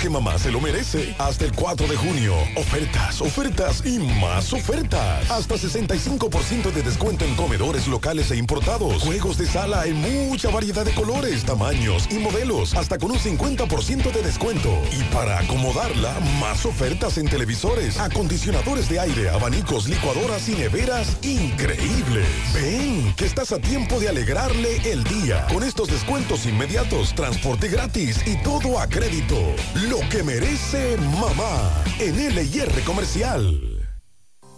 Que mamá se lo merece. Hasta el 4 de junio. Ofertas, ofertas y más ofertas. Hasta 65% de descuento en comedores locales e importados. Juegos de sala en mucha variedad de colores, tamaños y modelos. Hasta con un 50% de descuento. Y para acomodarla, más ofertas en televisores, acondicionadores de aire, abanicos, licuadoras y neveras increíbles. Ven, que estás a tiempo de alegrarle el día. Con estos descuentos inmediatos, transporte gratis y todo a crédito. Lo que merece mamá en LIR Comercial.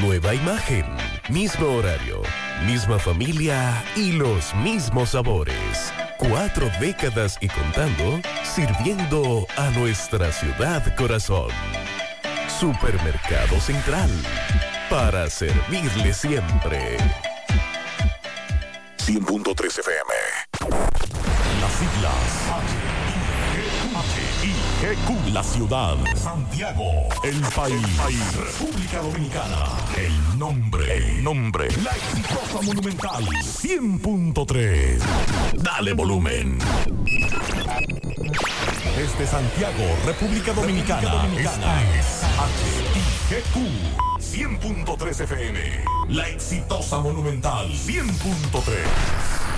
Nueva imagen, mismo horario, misma familia y los mismos sabores. Cuatro décadas y contando, sirviendo a nuestra ciudad corazón. Supermercado Central. Para servirle siempre. 100.3 FM. Las siglas H-I-G-Q. La ciudad. Santiago. El país. República Dominicana. El nombre. El nombre. La exitosa monumental. 100.3. Dale volumen. Desde Santiago, República Dominicana. Esta es HIGQ 100.3 FM. La exitosa monumental 100.3.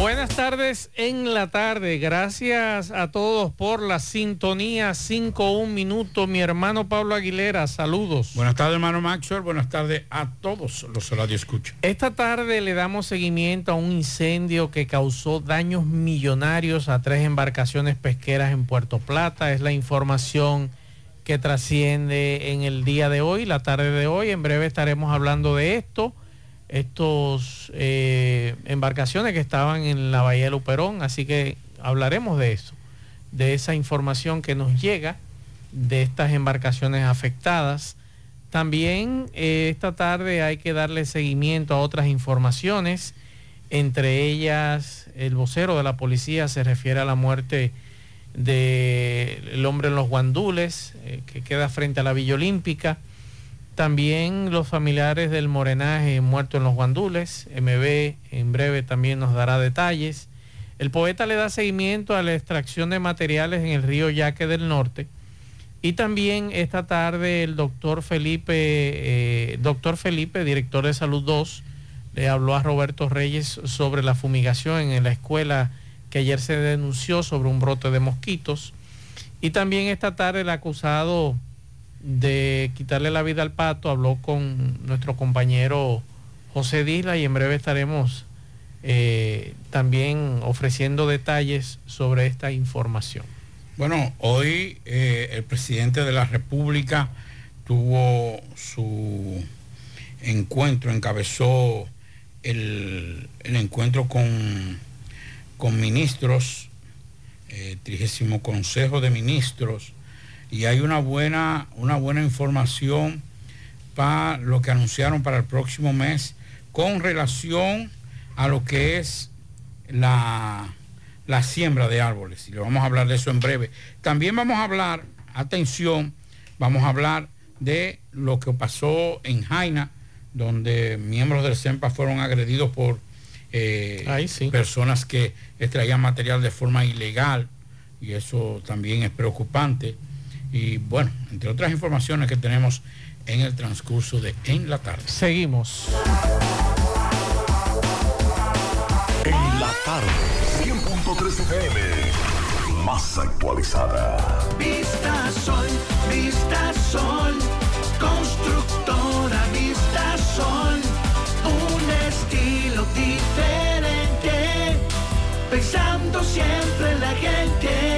Buenas tardes en la tarde. Gracias a todos por la sintonía 5-1 minuto. Mi hermano Pablo Aguilera, saludos. Buenas tardes, hermano Maxwell. Buenas tardes a todos los radio escucha. Esta tarde le damos seguimiento a un incendio que causó daños millonarios a tres embarcaciones pesqueras en Puerto Plata. Es la información que trasciende en el día de hoy, la tarde de hoy. En breve estaremos hablando de esto estos eh, embarcaciones que estaban en la Bahía de Luperón, así que hablaremos de eso, de esa información que nos llega de estas embarcaciones afectadas. También eh, esta tarde hay que darle seguimiento a otras informaciones, entre ellas el vocero de la policía se refiere a la muerte del hombre en los guandules, eh, que queda frente a la Villa Olímpica. También los familiares del morenaje muerto en los guandules. MB en breve también nos dará detalles. El poeta le da seguimiento a la extracción de materiales en el río Yaque del Norte. Y también esta tarde el doctor Felipe, eh, doctor Felipe, director de Salud 2, le habló a Roberto Reyes sobre la fumigación en la escuela que ayer se denunció sobre un brote de mosquitos. Y también esta tarde el acusado de quitarle la vida al pato, habló con nuestro compañero José Dila y en breve estaremos eh, también ofreciendo detalles sobre esta información. Bueno, hoy eh, el presidente de la República tuvo su encuentro, encabezó el, el encuentro con, con ministros, eh, trigésimo Consejo de Ministros, y hay una buena, una buena información para lo que anunciaron para el próximo mes con relación a lo que es la, la siembra de árboles. Y le vamos a hablar de eso en breve. También vamos a hablar, atención, vamos a hablar de lo que pasó en Jaina, donde miembros del CEMPA fueron agredidos por eh, personas que extraían material de forma ilegal y eso también es preocupante. Y bueno, entre otras informaciones que tenemos en el transcurso de En la tarde. Seguimos. En la tarde, 100.3 FM, más actualizada. Vista Sol, Vista Sol, constructora Vista Sol, un estilo diferente, pensando siempre en la gente,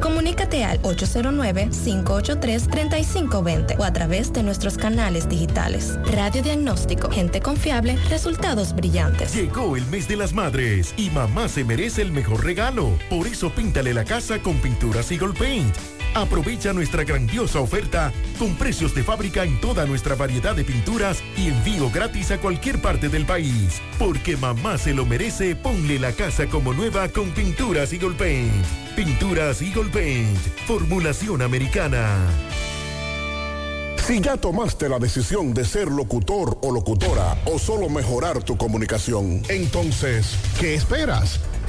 comunícate al 809-583-3520 o a través de nuestros canales digitales. Radiodiagnóstico, gente confiable, resultados brillantes. Llegó el mes de las madres y mamá se merece el mejor regalo. Por eso píntale la casa con pinturas Eagle Paint. Aprovecha nuestra grandiosa oferta con precios de fábrica en toda nuestra variedad de pinturas y envío gratis a cualquier parte del país. Porque mamá se lo merece, ponle la casa como nueva con pinturas Eagle Paint. Pinturas Eagle Paint, formulación americana. Si ya tomaste la decisión de ser locutor o locutora o solo mejorar tu comunicación, entonces, ¿qué esperas?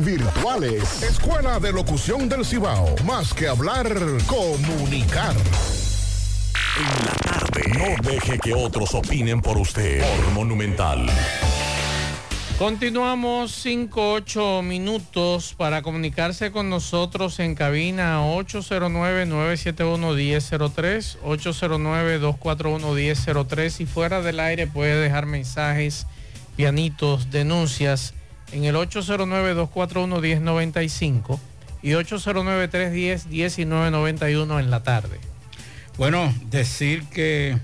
virtuales. Escuela de Locución del Cibao. Más que hablar, comunicar. en la tarde. No deje que otros opinen por usted. Por Monumental. Continuamos 5, 8 minutos para comunicarse con nosotros en cabina 809-971-1003, 809-241-1003 y fuera del aire puede dejar mensajes, pianitos, denuncias en el 809-241-1095 y 809-310-1991 en la tarde. Bueno, decir que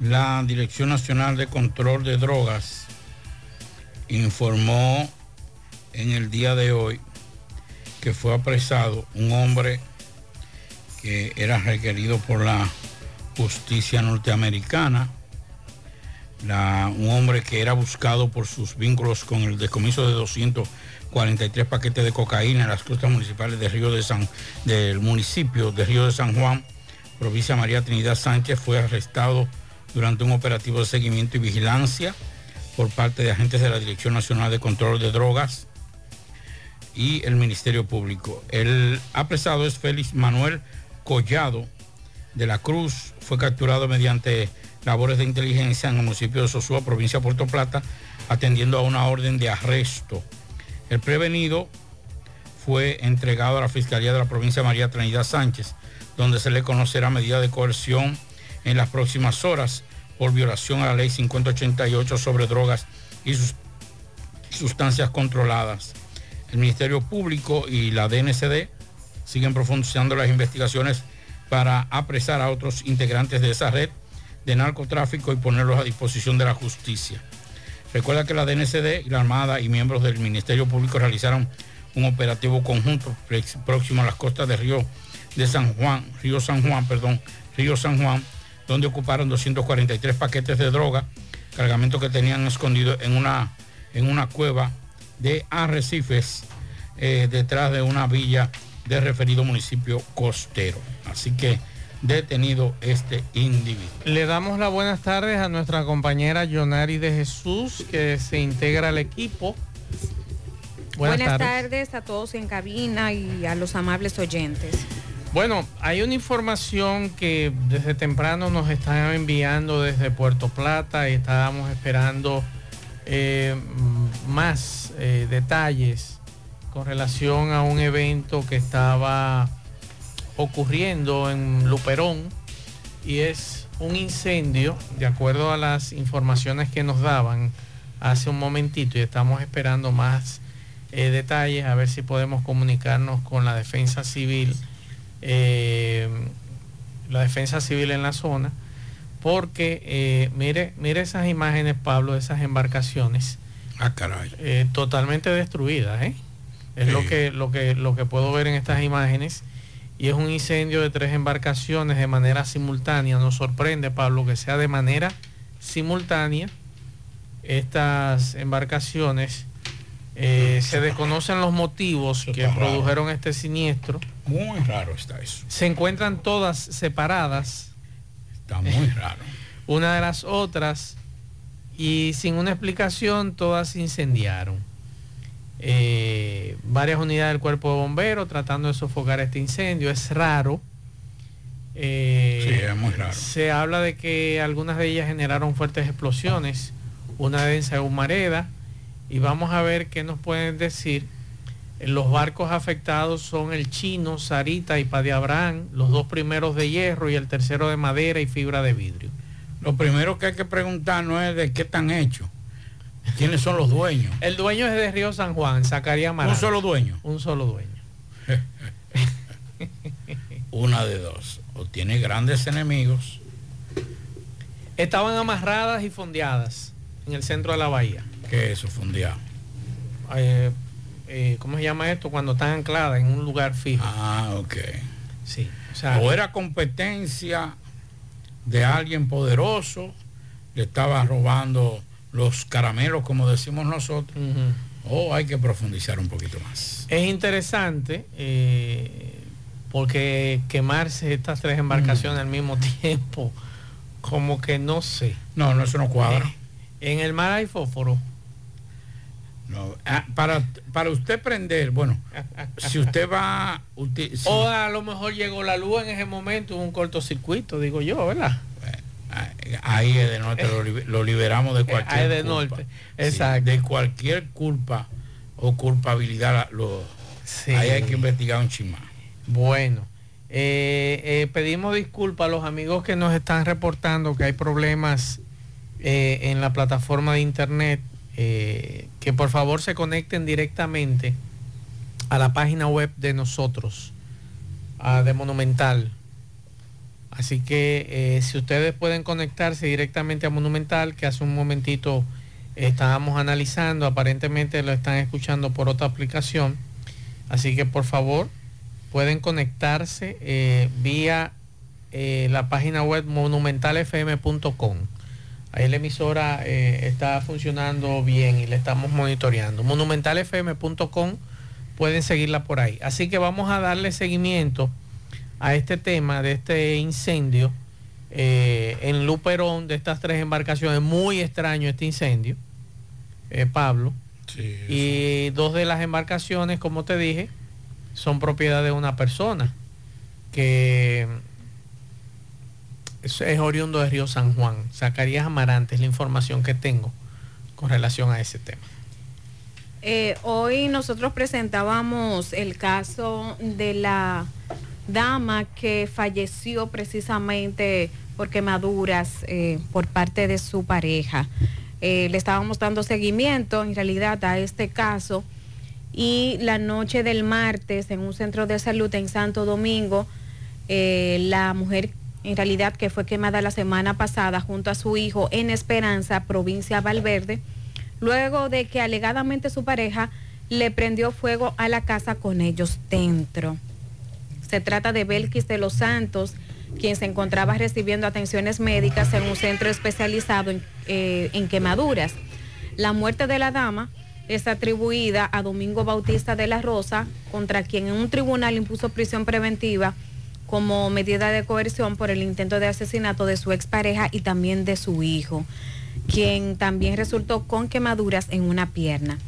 la Dirección Nacional de Control de Drogas informó en el día de hoy que fue apresado un hombre que era requerido por la justicia norteamericana, un hombre que era buscado por sus vínculos con el decomiso de 243 paquetes de cocaína en las costas municipales de Río de San, del municipio de Río de San Juan, provincia María Trinidad Sánchez, fue arrestado durante un operativo de seguimiento y vigilancia por parte de agentes de la Dirección Nacional de Control de Drogas y el Ministerio Público. El apresado es Félix Manuel Collado de la Cruz. Fue capturado mediante labores de inteligencia en el municipio de Sosúa, provincia de Puerto Plata, atendiendo a una orden de arresto. El prevenido fue entregado a la Fiscalía de la provincia de María Trinidad Sánchez, donde se le conocerá medida de coerción en las próximas horas por violación a la ley 5088 sobre drogas y sus sustancias controladas. El Ministerio Público y la DNCD siguen profundizando las investigaciones para apresar a otros integrantes de esa red de narcotráfico y ponerlos a disposición de la justicia. Recuerda que la DNCD y la Armada y miembros del Ministerio Público realizaron un operativo conjunto próximo a las costas de Río de San Juan, Río San Juan, perdón, Río San Juan, donde ocuparon 243 paquetes de droga, cargamento que tenían escondido en una, en una cueva de arrecifes eh, detrás de una villa del referido municipio costero. Así que detenido este individuo. Le damos las buenas tardes a nuestra compañera Yonari de Jesús, que se integra al equipo. Buenas, Buenas, tardes. tardes. a todos en cabina y a los amables oyentes. Bueno, hay una información que desde temprano nos están enviando desde Puerto Plata y estábamos esperando eh, más eh, detalles con relación a un evento que estaba ocurriendo en Luperón y es un incendio, de acuerdo a las informaciones que nos daban hace un momentito y estamos esperando más eh, detalles a ver si podemos comunicarnos con la defensa civil, eh, la defensa civil en la zona, porque eh, mire, mire esas imágenes, Pablo, de esas embarcaciones. Ah, caray. totalmente destruidas. Es lo que, lo que lo que puedo ver en estas imágenes. Y es un incendio de tres embarcaciones de manera simultánea. Nos sorprende, Pablo, que sea de manera simultánea estas embarcaciones. Eh, se desconocen los motivos que raro. produjeron este siniestro. Muy raro está eso. Se encuentran todas separadas. Está muy raro. Una de las otras. Y sin una explicación, todas se incendiaron. Eh, varias unidades del cuerpo de bomberos tratando de sofocar este incendio. Es raro. Eh, Sí, es muy raro. Se habla de que algunas de ellas generaron fuertes explosiones. Una de en Humareda. Y vamos a ver qué nos pueden decir. Los barcos afectados son el chino, Sarita y Padre Abraham, los dos primeros de hierro y el tercero de madera y fibra de vidrio. Lo primero que hay que preguntar no es de qué están hechos. ¿Quiénes son los dueños? El dueño es de Río San Juan, Zacarías Amaral. Un solo dueño. Un solo dueño. Una de dos. O tiene grandes enemigos. Estaban amarradas y fondeadas en el centro de la bahía. ¿Qué es eso, fondeado? Eh, eh, ¿Cómo se llama esto? Cuando están ancladas en un lugar fijo. Ah, ok. Sí. O sea, o era competencia de alguien poderoso, le estaba robando los caramelos, como decimos nosotros, o hay que profundizar un poquito más. Es interesante eh, porque quemarse estas tres embarcaciones al mismo tiempo, como que no sé. No, no, eso no cuadra. Eh, en el mar hay fósforo. No, ah, para, para usted prender, bueno, si usted va... usted- si- O a lo mejor llegó la luz en ese momento, un cortocircuito, digo yo, ¿verdad? Ahí es de norte, lo, li- lo liberamos de cualquier Ahí de culpa. norte, Sí, exacto. de cualquier culpa o culpabilidad. la- Lo, Sí. Ahí hay que investigar un chimán. Bueno, eh, eh, pedimos disculpas a los amigos que nos están reportando que hay problemas eh, en la plataforma de internet, eh, que por favor se conecten directamente a la página web de nosotros, a de Monumental. Así que eh, si ustedes pueden conectarse directamente a Monumental, que hace un momentito estábamos analizando, aparentemente lo están escuchando por otra aplicación. Así que por favor pueden conectarse eh, vía eh, la página web monumentalfm.com. Ahí la emisora eh, está funcionando bien y la estamos monitoreando. Monumentalfm.com pueden seguirla por ahí. Así que vamos a darle seguimiento a este tema de este incendio eh, en Luperón de estas tres embarcaciones. Muy extraño este incendio, eh, Pablo. y dos de las embarcaciones, como te dije, son propiedad de una persona que es, es oriundo de Río San Juan. Zacarías Amarante es la información que tengo con relación a ese tema. Eh, hoy nosotros presentábamos el caso de la dama que falleció precisamente por quemaduras eh, por parte de su pareja. Eh, le estábamos dando seguimiento en realidad a este caso y la noche del martes en un centro de salud en Santo Domingo, eh, la mujer en realidad que fue quemada la semana pasada junto a su hijo en Esperanza, provincia Valverde, luego de que alegadamente su pareja le prendió fuego a la casa con ellos dentro. Se trata de Belkis de los Santos, quien se encontraba recibiendo atenciones médicas en un centro especializado en, eh, en quemaduras. La muerte de la dama es atribuida a Domingo Bautista de la Rosa, contra quien en un tribunal impuso prisión preventiva como medida de coerción por el intento de asesinato de su expareja y también de su hijo, quien también resultó con quemaduras en una pierna.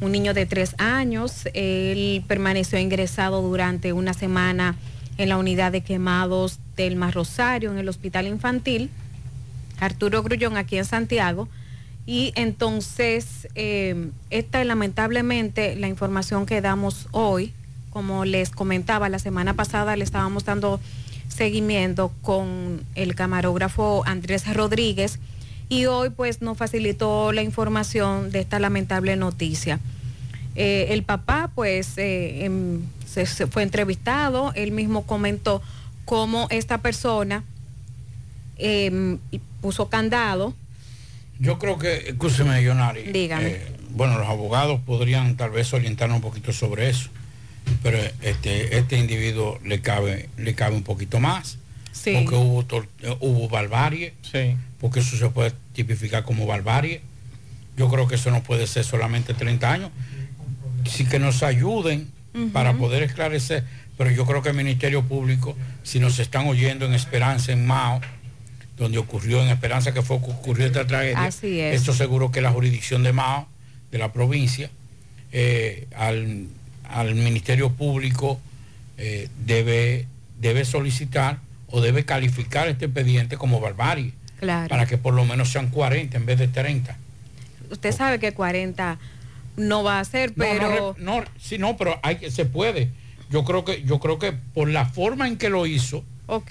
Un niño de tres años, él permaneció ingresado durante una semana en la unidad de quemados del Mar Rosario, en el hospital infantil, Arturo Grullón, aquí en Santiago. Y entonces, eh, esta es lamentablemente la información que damos hoy. Como les comentaba, la semana pasada le estábamos dando seguimiento con el camarógrafo Andrés Rodríguez y hoy pues nos facilitó la información de esta lamentable noticia. Eh, el papá pues eh, em, se, se fue entrevistado, él mismo comentó cómo esta persona em, puso candado. Yo creo que, escúcheme, Yonari. Dígame. eh, bueno, los abogados podrían tal vez orientarnos un poquito sobre eso, pero este, este individuo le cabe, le cabe un poquito más. Sí. Porque hubo, tor- hubo barbarie. Porque eso se puede tipificar como barbarie. Yo creo que eso no puede ser solamente 30 años. Sí que nos ayuden para poder esclarecer. Pero yo creo que el Ministerio Público, si nos están oyendo en Esperanza, en Mao, donde ocurrió en Esperanza que fue ocurrió esta tragedia. Así es. Esto seguro que la jurisdicción de Mao, de la provincia, eh, al, al Ministerio Público eh, debe, debe solicitar o debe calificar este expediente como barbarie, Claro. para que por lo menos sean 40 en vez de 30. Usted sabe que 40 no va a ser, No, pero... no, re- no, sí, no, pero hay que, se puede. Yo creo que, yo creo que por la forma en que lo hizo, ok.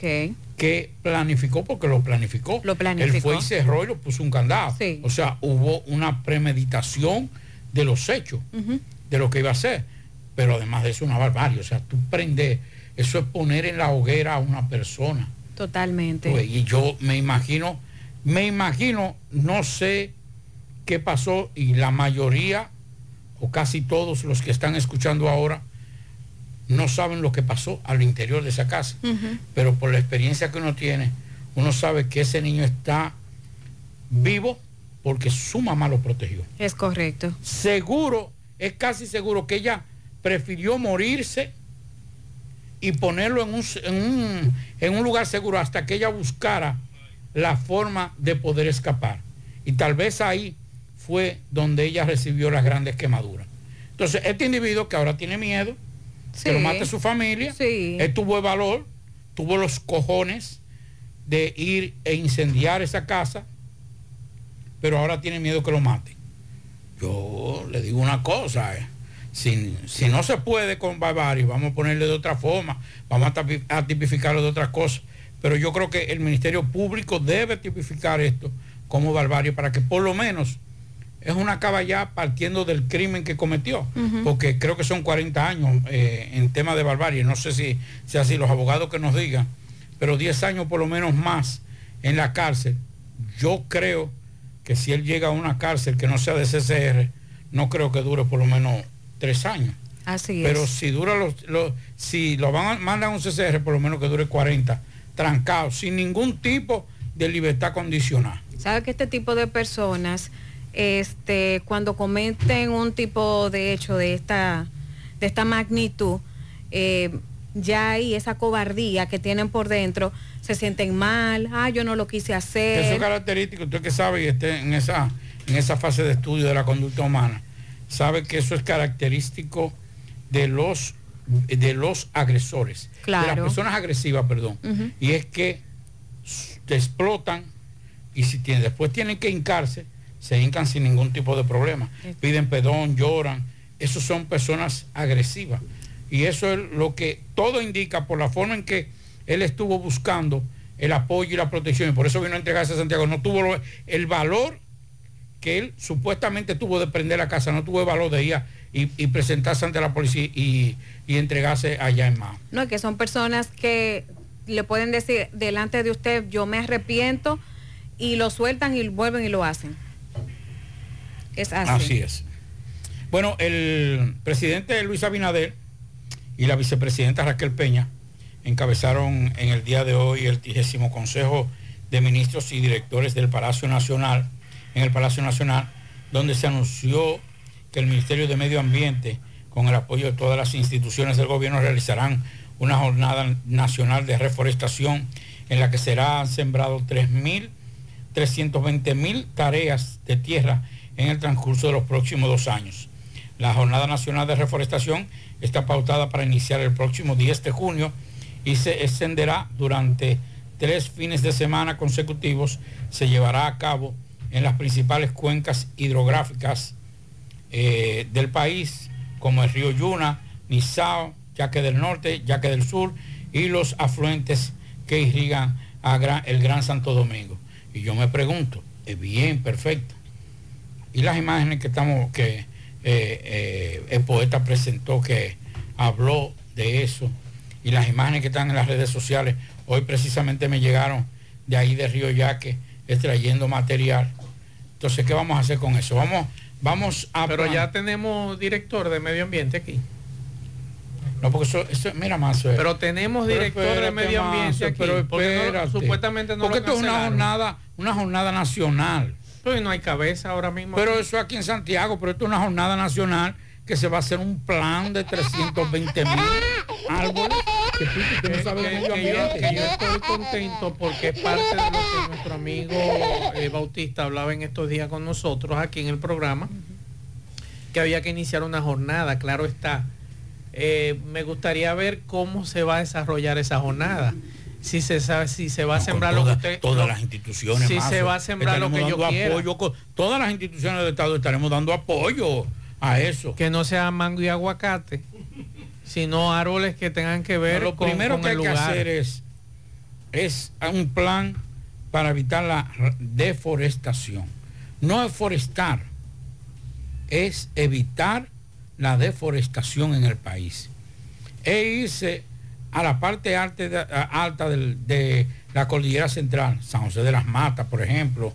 que planificó, porque lo planificó. Lo planificó. Él fue y cerró y lo puso un candado. Sí. O sea, hubo una premeditación de los hechos, de lo que iba a hacer. Pero además de eso, una barbarie. O sea, tú prendes, eso es poner en la hoguera a una persona. Totalmente. Pues, y yo me imagino, me imagino, no sé qué pasó y la mayoría o casi todos los que están escuchando ahora no saben lo que pasó al interior de esa casa. Pero por la experiencia que uno tiene, uno sabe que ese niño está vivo porque su mamá lo protegió. Es correcto. Seguro, es casi seguro que ella prefirió morirse y ponerlo en un, en un, en un lugar seguro hasta que ella buscara la forma de poder escapar. Y tal vez ahí fue donde ella recibió las grandes quemaduras. Entonces, este individuo que ahora tiene miedo, que lo mate su familia, Sí. él tuvo el valor, tuvo los cojones de ir e incendiar esa casa, pero ahora tiene miedo que lo mate. Yo le digo una cosa, eh, si, si no se puede con barbarie, vamos a ponerle de otra forma, vamos a, tipificarlo de otras cosas, pero yo creo que el Ministerio Público debe tipificar esto como barbarie para que por lo menos es una caballá partiendo del crimen que cometió, porque creo que son 40 años eh, en tema de barbarie, no sé si, si así los abogados que nos digan, pero 10 años por lo menos más en la cárcel, yo creo que si él llega a una cárcel que no sea de CCR, no creo que dure por lo menos tres años. Así Pero es. si dura los, los- si lo van a, mandan un CCR, por lo menos que dure 40, trancado, sin ningún tipo de libertad condicional. Sabe que este tipo de personas, este, cuando cometen un tipo de hecho de esta, de esta magnitud, eh, ya ahí esa cobardía que tienen por dentro, se sienten mal, ah, yo no lo quise Eso es hacer. característico, usted que sabe y esté en esa, en esa fase de estudio de la conducta humana, sabe que eso es característico de los, de los agresores, de las personas agresivas, perdón. Y es que te explotan y si tienen, después tienen que hincarse, se hincan sin ningún tipo de problema. Piden perdón, lloran. Esos son personas agresivas. Y eso es lo que todo indica por la forma en que él estuvo buscando el apoyo y la protección. Y por eso vino a entregarse a Santiago. No tuvo el valor que él supuestamente tuvo de prender la casa, no tuvo el valor de ir a- y, y presentarse ante la policía y, y entregarse allá en Mao. No, que son personas que le pueden decir delante de usted, yo me arrepiento, y lo sueltan y vuelven y lo hacen. Es así. Así es. Bueno, el presidente Luis Abinader y la vicepresidenta Raquel Peña encabezaron en el día de hoy el 30 Consejo de Ministros y Directores del Palacio Nacional, en el Palacio Nacional, donde se anunció que el Ministerio de Medio Ambiente, con el apoyo de todas las instituciones del gobierno, realizarán una jornada nacional de reforestación en la que serán sembrados 3.320 mil tareas de tierra en el transcurso de los próximos dos años. La Jornada Nacional de Reforestación está pautada para iniciar el próximo 10 de junio y se extenderá durante tres fines de semana consecutivos. Se llevará a cabo en las principales cuencas hidrográficas eh, del país, como el río Yuna, Nizao, Yaque del Norte, Yaque del Sur y los afluentes que irrigan el Gran Santo Domingo. Y yo me pregunto, es bien, perfecto. Y las imágenes que estamos, que eh, eh, el poeta presentó, que habló de eso, y las imágenes que están en las redes sociales, hoy precisamente me llegaron de ahí de Río Yaque, extrayendo material. Entonces, ¿qué vamos a hacer con eso? Vamos, vamos a... Pero ya tenemos director de medio ambiente aquí. No, porque eso, eso mira más. Pero tenemos director de medio ambiente aquí. Pero porque no- supuestamente no Porque lo esto es una jornada, una jornada nacional. Pero no hay cabeza ahora mismo. Pero aquí. eso aquí en Santiago, pero esto es una jornada nacional que se va a hacer un plan de 320 mil árboles. Que tú, que tú no que, sabes de que- medio que yo, ambiente. que yo estoy contento porque es parte de lo que nuestro amigo eh, Bautista hablaba en estos días con nosotros aquí en el programa, que había que iniciar una jornada, claro está. Eh, me gustaría ver cómo se va a desarrollar esa jornada. Si se sabe, si se va a sembrar lo que usted. todas las instituciones Si Mazo, se va a sembrar lo que yo quiera. apoyo con- todas las instituciones del Estado estaremos dando apoyo a eso. Que no sea mango y aguacate, sino árboles que tengan que ver lo con, primero con que hay que hacer es, es un plan para evitar la deforestación. No es forestar, es evitar la deforestación en el país. E irse a la parte alta de, alta del- de la cordillera central, San José de las Matas, por ejemplo,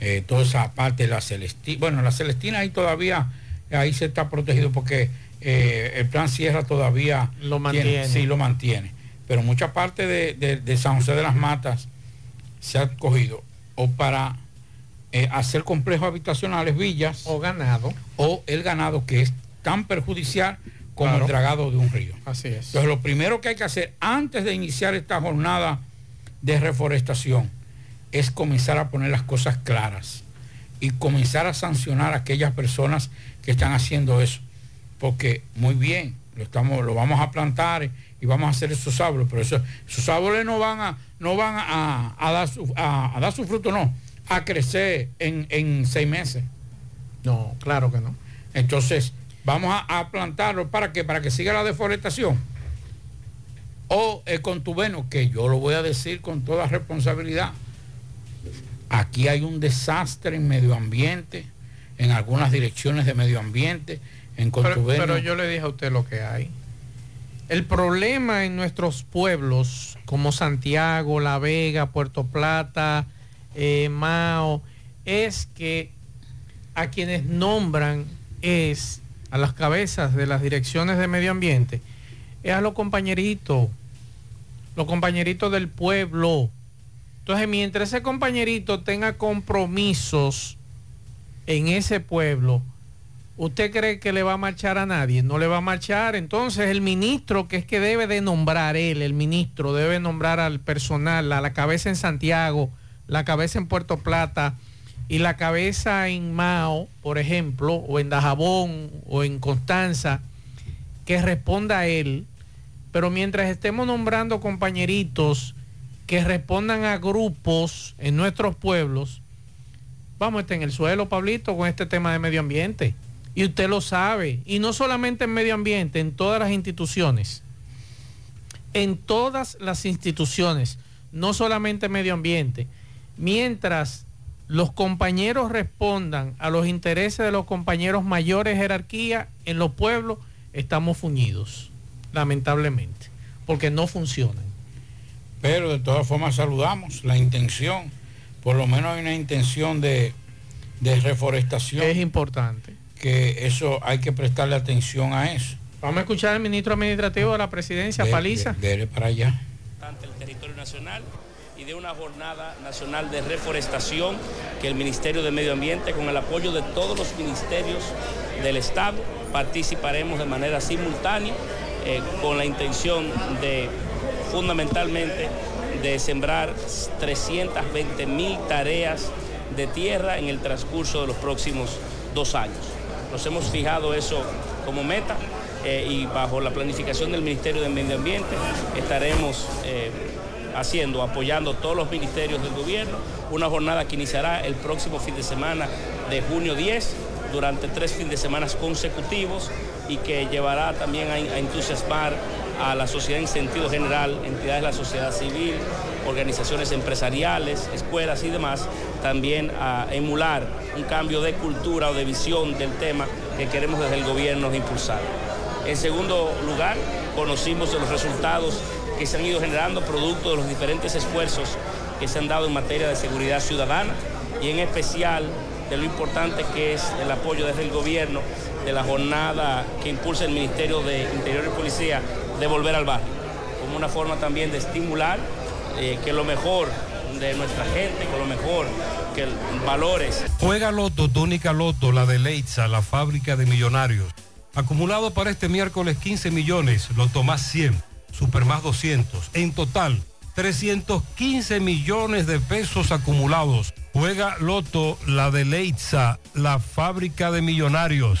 eh, toda esa parte de la Celestina. Bueno, la Celestina ahí todavía, ahí se está protegido porque eh, el plan Sierra todavía Lo tiene- mantiene. sí, lo mantiene. Pero mucha parte de, de- de San José de las Matas se ha cogido o para eh, hacer complejos habitacionales, villas. O ganado. O el ganado que es tan perjudicial como Claro. el dragado de un río. Así es. Entonces lo primero que hay que hacer antes de iniciar esta jornada de reforestación es comenzar a poner las cosas claras. y comenzar a sancionar a aquellas personas que están haciendo eso. Porque muy bien, lo, estamos, lo vamos a plantar y vamos a hacer esos árboles, pero eso, esos árboles no van a, no van a, a dar, su, a, a dar su fruto, no, a crecer en, en seis meses. No, claro que no. Entonces, vamos a, a plantarlo para que para que siga la deforestación. O el contubeno, que yo lo voy a decir con toda responsabilidad. Aquí hay un desastre en medio ambiente, en algunas direcciones de medio ambiente, en Pero, contubeno. pero yo le dije a usted lo que hay. El problema en nuestros pueblos como Santiago, La Vega, Puerto Plata, eh, Mao, es que a quienes nombran es a las cabezas de las direcciones de medio ambiente, es a los compañeritos, los compañeritos del pueblo. Entonces, mientras ese compañerito tenga compromisos en ese pueblo, ¿usted cree que le va a marchar a nadie? No le va a marchar. Entonces, el ministro, que es que debe de nombrar él, el ministro, debe nombrar al personal, a la cabeza en Santiago, la cabeza en Puerto Plata y la cabeza en Mao, por ejemplo, o en Dajabón o en Constanza, que responda a él. Pero mientras estemos nombrando compañeritos que respondan a grupos en nuestros pueblos, vamos a estar en el suelo, Pablito, con este tema de medio ambiente. Y usted lo sabe. Y no solamente en medio ambiente, en todas las instituciones. En todas las instituciones, no solamente medio ambiente. Mientras los compañeros respondan a los intereses de los compañeros mayores jerarquía en los pueblos, estamos fuñidos, lamentablemente, porque no funcionan. Pero de todas formas saludamos la intención, por lo menos hay una intención de, de reforestación. Es importante. Que eso hay que prestarle atención a eso. Vamos a escuchar al ministro administrativo de la presidencia, Ve- Paliza. dele para allá. el territorio nacional y de una jornada nacional de reforestación que el Ministerio de Medio Ambiente, con el apoyo de todos los ministerios del Estado, participaremos de manera simultánea eh, con la intención de fundamentalmente de sembrar 320 mil tareas de tierra en el transcurso de los próximos dos años. Nos hemos fijado eso como meta eh, y bajo la planificación del Ministerio de Medio Ambiente estaremos eh, haciendo, apoyando todos los ministerios del gobierno, una jornada que iniciará el próximo fin de semana de junio 10 durante tres fines de semana consecutivos y que llevará también a, a entusiasmar a la sociedad en sentido general, entidades de la sociedad civil, organizaciones empresariales, escuelas y demás, también a emular un cambio de cultura o de visión del tema que queremos desde el gobierno impulsar. En segundo lugar, conocimos los resultados que se han ido generando producto de los diferentes esfuerzos que se han dado en materia de seguridad ciudadana y en especial de lo importante que es el apoyo desde el gobierno de la jornada que impulsa el Ministerio de Interior y Policía de volver al barrio, como una forma también de estimular eh, que lo mejor de nuestra gente, con lo mejor que valores Juega Loto, tónica Loto, la de Leitza, la fábrica de millonarios. Acumulado para este miércoles 15 millones, Loto más 100, Super más 200. En total, 315 millones de pesos acumulados. Juega Loto, la de Leitza, la fábrica de millonarios.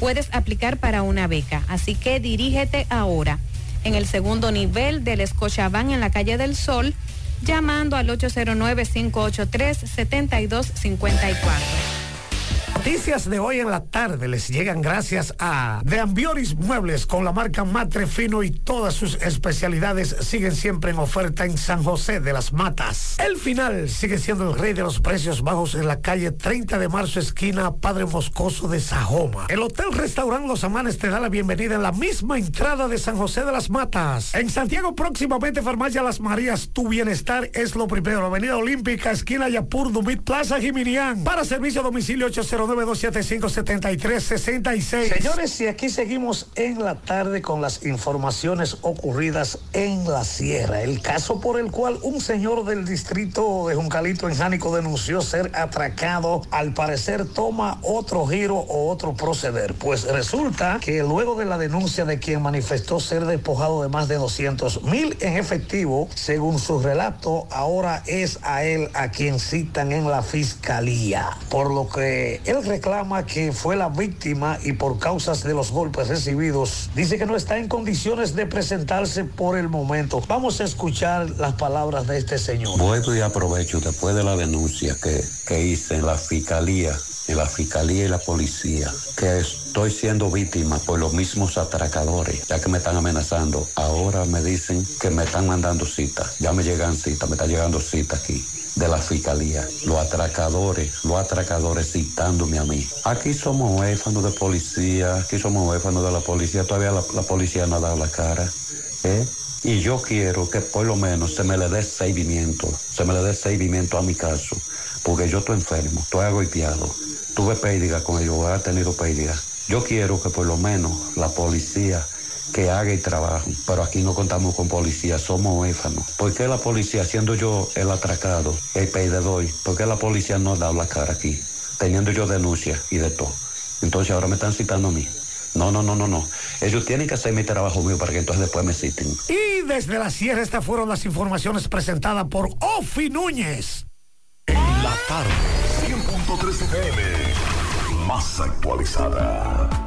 puedes aplicar para una beca. Así que dirígete ahora en el segundo nivel del Escochabán en la calle del Sol, llamando al 809-583-7254. Noticias de hoy en la tarde les llegan gracias a De Ambioris Muebles con la marca Matre Fino y todas sus especialidades siguen siempre en oferta en San José de las Matas. El final sigue siendo el rey de los precios bajos en la calle 30 de marzo esquina Padre Moscoso de Sajoma. El Hotel Restaurant Los Amanes te da la bienvenida en la misma entrada de San José de las Matas. En Santiago próximamente Farmacia Las Marías, tu bienestar es lo primero. Avenida Olímpica, esquina Yapur, Dumit Plaza, Jiminián. Para servicio a domicilio 809 275 Señores, y aquí seguimos en la tarde con las informaciones ocurridas en la sierra. El caso por el cual un señor del distrito de Juncalito en Jánico denunció ser atracado, al parecer toma otro giro o otro proceder. Pues resulta que luego de la denuncia de quien manifestó ser despojado de más de 200 mil en efectivo, según su relato, ahora es a él a quien citan en la fiscalía. Por lo que reclama que fue la víctima y por causas de los golpes recibidos, dice que no está en condiciones de presentarse por el momento. Vamos a escuchar las palabras de este señor. Vuelvo y aprovecho después de la denuncia que, que hice en la fiscalía, en la fiscalía y la policía, que estoy siendo víctima por los mismos atracadores, ya que me están amenazando. Ahora me dicen que me están mandando citas. Ya me llegan citas, me está llegando cita aquí de la fiscalía, los atracadores, los atracadores citándome a mí. Aquí somos huérfanos de policía, aquí somos huérfanos de la policía, todavía la, policía no ha dado la cara. ¿eh? Y yo quiero que por lo menos se me le dé seguimiento, se me le dé seguimiento a mi caso, porque yo estoy enfermo, estoy golpeado, tuve pérdida con ellos, he tenido pérdida. Yo quiero que por lo menos la policía que haga el trabajo. Pero aquí no contamos con policía, somos huérfanos. ¿Por qué la policía, siendo yo el atracado, el perdedor, por qué la policía no da la cara aquí? Teniendo yo denuncia y de todo. Entonces ahora me están citando a mí. No, no, no, no, no. Ellos tienen que hacer mi trabajo mío para que entonces después me citen. Y desde la sierra estas fueron las informaciones presentadas por Ofi Núñez. En la tarde, 100.3 FM, más actualizada.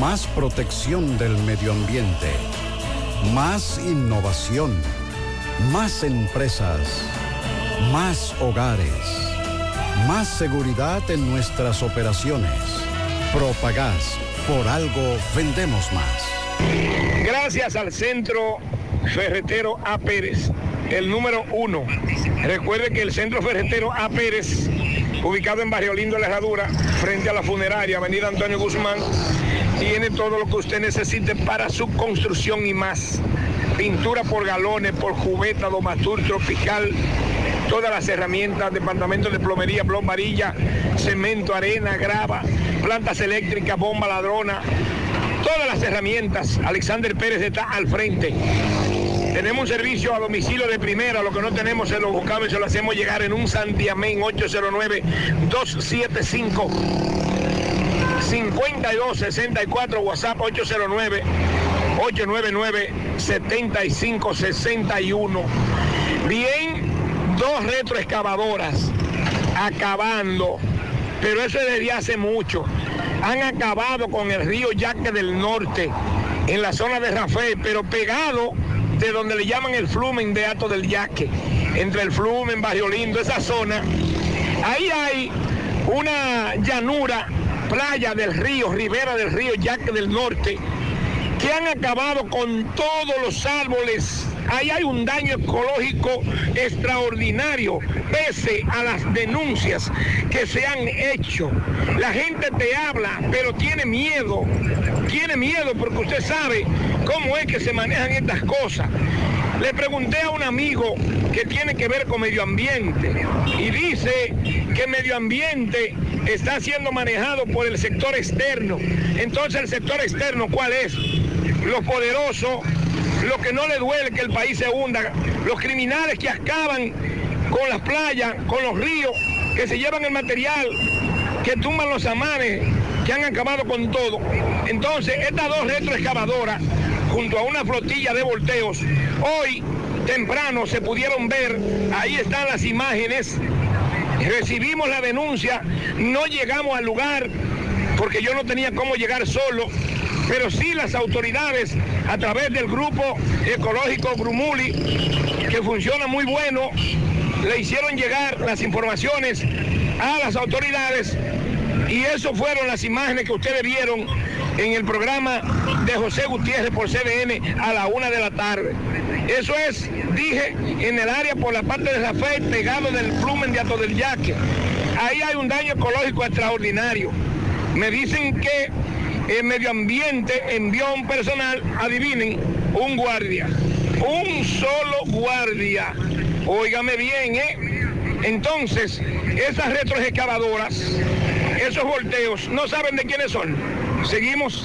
Más protección del medio ambiente. Más innovación. Más empresas. Más hogares. Más seguridad en nuestras operaciones. Propagás, por algo vendemos más. Gracias al Centro Ferretero A. Pérez, el número uno. Recuerde que el Centro Ferretero A. Pérez, ubicado en Barrio Lindo, La Herradura, frente a la funeraria, Avenida Antonio Guzmán, tiene todo lo que usted necesite para su construcción y más. Pintura por galones, por cubeta, domatur, tropical, todas las herramientas, departamento de plomería, plombarilla, cemento, arena, grava, plantas eléctricas, bomba ladrona, todas las herramientas. Alexander Pérez está al frente. Tenemos un servicio a domicilio de primera, lo que no tenemos se lo buscamos y se lo hacemos llegar en un Santiamén 809-275. 5264 WhatsApp 809 899 7561. Bien, dos retroexcavadoras acabando, pero eso es desde hace mucho. Han acabado con el río Yaque del Norte en la zona de Rafael, pero pegado de donde le llaman el Flumen de Ato del Yaque, entre el Flumen, Barrio Lindo, esa zona. Ahí hay una llanura, playa del río, ribera del río Yaque del Norte, que han acabado con todos los árboles. Ahí hay un daño ecológico extraordinario, pese a las denuncias que se han hecho. La gente te habla, pero tiene miedo. Tiene miedo porque usted sabe cómo es que se manejan estas cosas. Le pregunté a un amigo que tiene que ver con medio ambiente y dice que medio ambiente está siendo manejado por el sector externo. Entonces el sector externo, ¿cuál es? Los poderosos, los que no le duele que el país se hunda, los criminales que acaban con las playas, con los ríos, que se llevan el material, que tumban los amanes, que han acabado con todo. Entonces, estas dos retroexcavadoras, junto a una flotilla de volteos, hoy temprano se pudieron ver, ahí están las imágenes, recibimos la denuncia, no llegamos al lugar porque yo no tenía cómo llegar solo, pero sí las autoridades a través del grupo ecológico Grumuli, que funciona muy bueno, le hicieron llegar las informaciones a las autoridades y eso fueron las imágenes que ustedes vieron en el programa de José Gutiérrez por CDN a la una de la tarde. Eso es, dije, en el área por la parte de Rafael, pegado del plumen de Ato del Yaque. Ahí hay un daño ecológico extraordinario. Me dicen que el medio ambiente envió un personal, adivinen, un guardia. Un solo guardia. Óigame bien, ¿eh? Entonces, esas retroexcavadoras, esos volteos, no saben de quiénes son. Seguimos.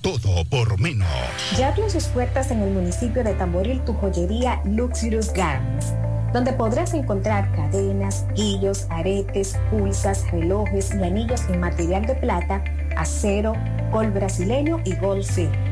Todo por menos. Ya abrió sus puertas en el municipio de Tamboril tu joyería Luxurious Garments, donde podrás encontrar cadenas, guillos, aretes, pulsas, relojes y anillos en material de plata, acero, col brasileño y gold silver.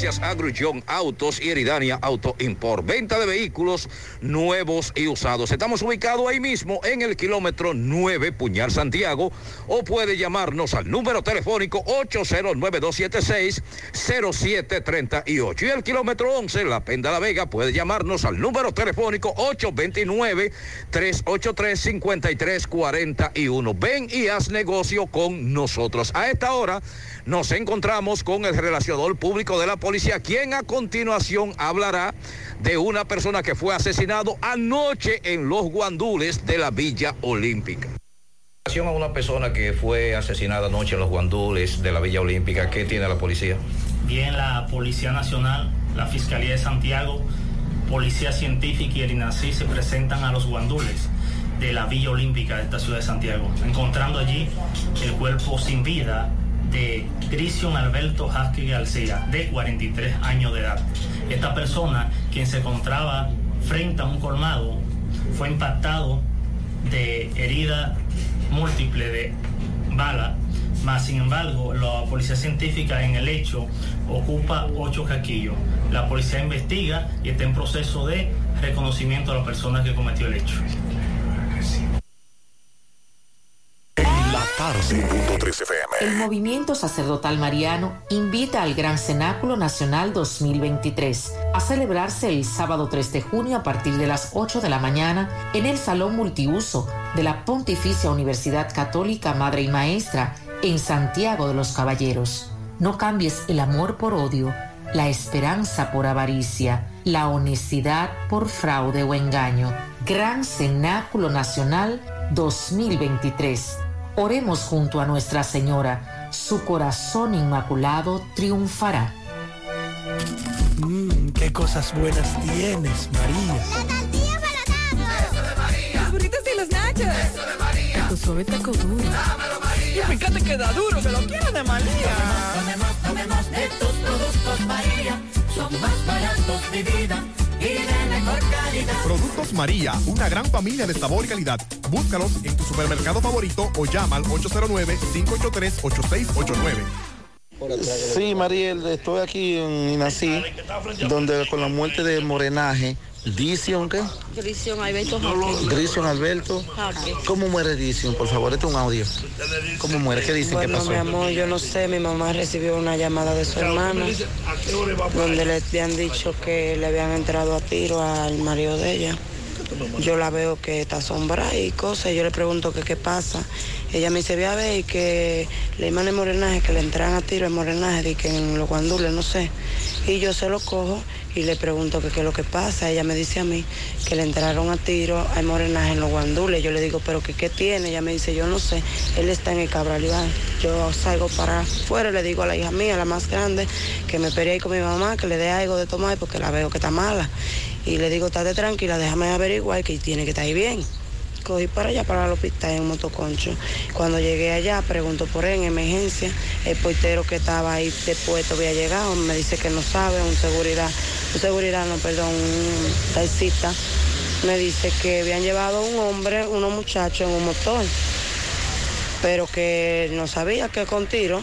Gracias a Grullón Autos y Eridania Auto Import. Venta de vehículos nuevos y usados. Estamos ubicados ahí mismo en el kilómetro 9 Puñal Santiago o puede llamarnos al número telefónico 809-276-0738. Y el kilómetro 11 La Penda La Vega puede llamarnos al número telefónico 829-383-5341. Ven y haz negocio con nosotros. A esta hora nos encontramos con el relacionador público de la policía, quien a continuación hablará de una persona que fue asesinado anoche en los guandules de la Villa Olímpica. En relación a una persona que fue asesinada anoche en los guandules de la Villa Olímpica, ¿qué tiene la policía? Bien, la Policía Nacional, la Fiscalía de Santiago, Policía Científica y el INACI se presentan a los guandules de la Villa Olímpica de esta ciudad de Santiago, encontrando allí el cuerpo sin vida de Cristian Alberto Jasque García, de 43 años de edad. Esta persona, quien se encontraba frente a un colmado, fue impactado de herida múltiple de bala, más sin embargo la policía científica en el hecho ocupa ocho caquillos. La policía investiga y está en proceso de reconocimiento a la persona que cometió el hecho. Tarde. El movimiento sacerdotal mariano invita al Gran Cenáculo Nacional 2023 a celebrarse el sábado 3 de junio a partir de las 8 de la mañana en el Salón Multiuso de la Pontificia Universidad Católica Madre y Maestra en Santiago de los Caballeros. No cambies el amor por odio, la esperanza por avaricia, la honestidad por fraude o engaño. Gran Cenáculo Nacional 2023. Oremos junto a Nuestra Señora. Su corazón inmaculado triunfará. Mmm, qué cosas buenas tienes, María. La tortilla para Eso de María. Los burritos y los nachos. Eso de María. Tu suave taco duro. Dámelo, María. Y fíjate que da duro, que lo quiero de María. Tomemos, tomemos, tomemos de tus productos, María. Son más baratos de vida y de mejor calidad. Productos María, una gran familia de sabor y calidad. Búscalos en tu supermercado favorito o llama al 809-583-8689. Sí, Mariel, estoy aquí en Inací, donde con la muerte de Morenaje, Dición, ¿qué? Grisión Alberto Jaque. Grison Alberto. Jaque. ¿Cómo muere Dición? Por favor, este es un audio. ¿Cómo muere? ¿Qué dicen? Bueno, ¿Qué pasó? mi amor, yo no sé, mi mamá recibió una llamada de su hermana donde le habían dicho que le habían entrado a tiro al marido de ella. Yo la veo que está asombrada y cosas, yo le pregunto que qué pasa. Ella me dice, ve a ver y que le iban el morenaje, que le entran a tiro el morenaje, y que en los guandules, no sé. Y yo se lo cojo y le pregunto que qué es lo que pasa. Ella me dice a mí que le entraron a tiro al morenaje en los guandules. Yo le digo, pero qué tiene. Ella me dice, yo no sé. Él está en el Cabral Iván. Yo salgo para afuera, le digo a la hija mía, la más grande, que me ahí con mi mamá, que le dé algo de tomar porque la veo que está mala. Y le digo, estate tranquila, déjame averiguar que tiene que estar ahí bien. Cogí para allá, para el hospital en motoconcho. Cuando llegué allá, pregunto por él en emergencia. El portero que estaba ahí de puesto había llegado. Me dice que no sabe, un seguridad, un seguridad, no, perdón, un taxista. Me dice que habían llevado a un hombre, unos muchachos en un motor, pero que no sabía que con tiro.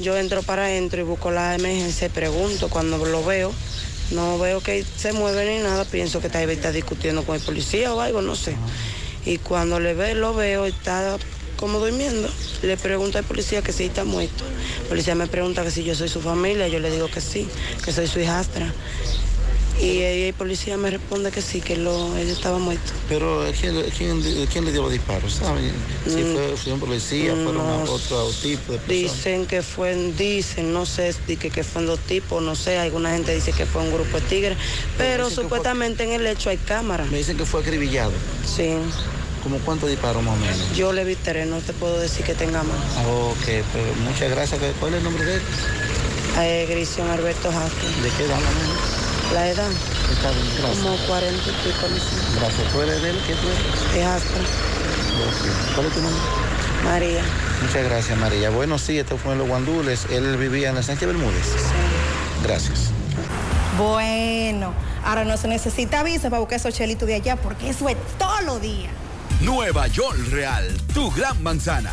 Yo entro para adentro y busco la emergencia y pregunto cuando lo veo. No veo que se mueve ni nada, pienso que tal vez está discutiendo con el policía o algo, no sé. Y cuando le ve, lo veo, está como durmiendo. Le pregunto al policía que si está muerto. El policía me pregunta que si yo soy su familia, yo le digo que sí, que soy su hijastra. Y el policía me responde que sí, que lo, él estaba muerto. Pero ¿quién, quién, quién le dio los disparos? ¿Saben? Si Mm, fue, fue un policía, fueron no a otro tipo de personas. Dicen que fue, dicen, no sé, que, que fueron dos tipos, no sé, alguna gente dice que fue un grupo de tigres, pero supuestamente en el hecho hay cámaras. Me dicen que fue acribillado. Sí. ¿Como cuántos disparos más o menos? Yo le vi tres, no te puedo decir que tenga más. Ok, pues muchas gracias. ¿Cuál es el nombre de él? Eh, Grisión Alberto Jasque. ¿De qué edad más o menos? La edad, Está bien, gracias. como cuarenta y pico, no sé. Gracias. ¿Tú eres de él? ¿Qué tú eres? ¿Cuál es tu nombre? María. Muchas gracias, María. Bueno, sí, este fue en Los Guandules. Él vivía en el Sánchez Bermúdez. Gracias. Bueno, ahora no se necesita visa para buscar esos chelitos de allá porque eso es todos los días. Nueva York Real, tu gran manzana.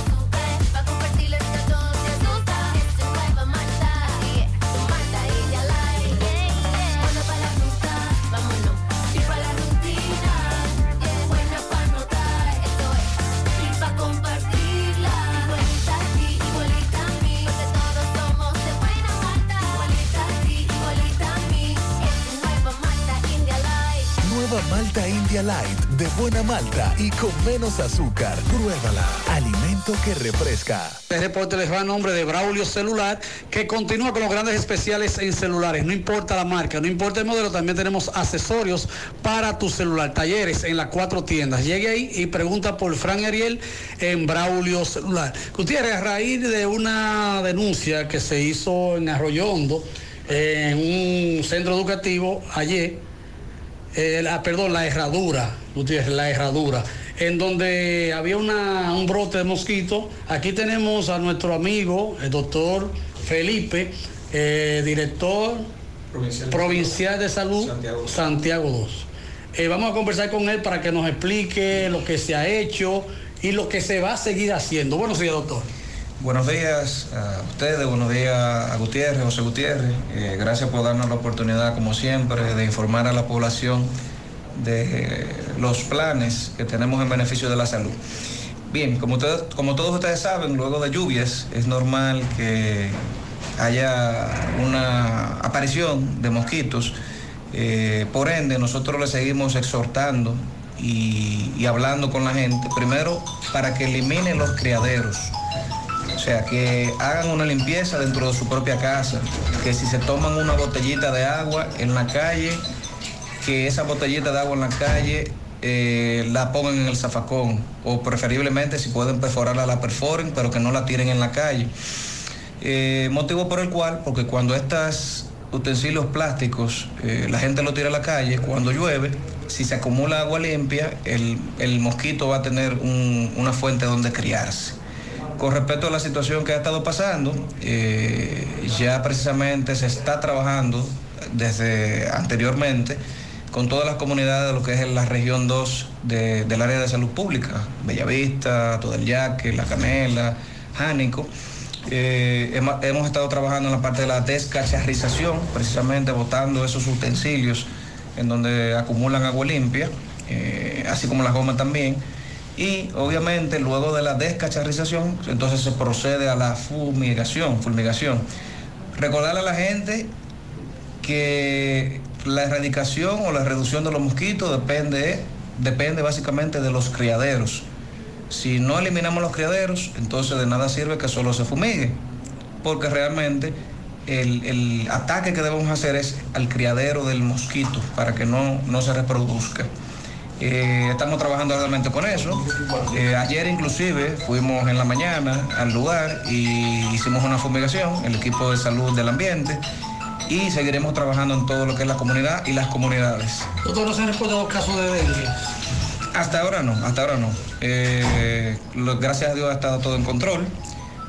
Malta India Light de buena malta y con menos azúcar. Pruébala. Alimento que refresca. Este reporte les va a nombre de Braulio Celular, que continúa con los grandes especiales en celulares. No importa la marca, no importa el modelo, también tenemos accesorios para tu celular. Talleres en las cuatro tiendas. Llegue ahí y pregunta por Fran Ariel en Braulio Celular. Gutiérrez, a raíz de una denuncia que se hizo en Arroyo Hondo, en un centro educativo ayer, eh, la, perdón, la herradura, Gutiérrez, la herradura, en donde había una- un brote de mosquito. Aquí tenemos a nuestro amigo, el doctor Felipe, eh, director provincial, de salud Santiago, 2. Eh, vamos a conversar con él para que nos explique lo que se ha hecho y lo que se va a seguir haciendo. Buenos días, doctor. Buenos días a ustedes, buenos días a Gutiérrez, José Gutiérrez. Eh, gracias por darnos la oportunidad, como siempre, de informar a la población de los planes que tenemos en beneficio de la salud. Bien, como todos ustedes saben, luego de lluvias es normal que haya una aparición de mosquitos. Eh, por ende, nosotros le seguimos exhortando y, y hablando con la gente, primero para que eliminen los criaderos. O sea, que hagan una limpieza dentro de su propia casa, que si se toman una botellita de agua en la calle, que esa botellita de agua en la calle eh, la pongan en el zafacón, o preferiblemente si pueden perforarla, la perforen, pero que no la tiren en la calle. Eh, motivo por el cual, porque cuando estos utensilios plásticos eh, la gente lo tira a la calle, cuando llueve, si se acumula agua limpia, el, mosquito va a tener un- una fuente donde criarse. Con respecto a la situación que ha estado pasando, eh, ya precisamente se está trabajando desde anteriormente con todas las comunidades de lo que es la región 2 de- del área de salud pública, Bellavista, Todo el Yaque, La Canela, Jánico. Eh, hemos, hemos estado trabajando en la parte de la descacharrización, precisamente botando esos utensilios en donde acumulan agua limpia, eh, así como las gomas también. Y obviamente luego de la descacharrización, entonces se procede a la fumigación, fulmigación. Recordarle a la gente que la erradicación o la reducción de los mosquitos depende, depende básicamente de los criaderos. Si no eliminamos los criaderos, entonces de nada sirve que solo se fumigue, porque realmente el, el ataque que debemos hacer es al criadero del mosquito para que no, no se reproduzca. Eh, estamos trabajando realmente con eso. Eh, ayer inclusive fuimos en la mañana al lugar y hicimos una fumigación, el equipo de salud del ambiente, y seguiremos trabajando en todo lo que es la comunidad y las comunidades. Doctor, ¿no se han reportado casos de dengue? Hasta ahora no, hasta ahora no. Eh, lo- gracias a Dios ha estado todo en control.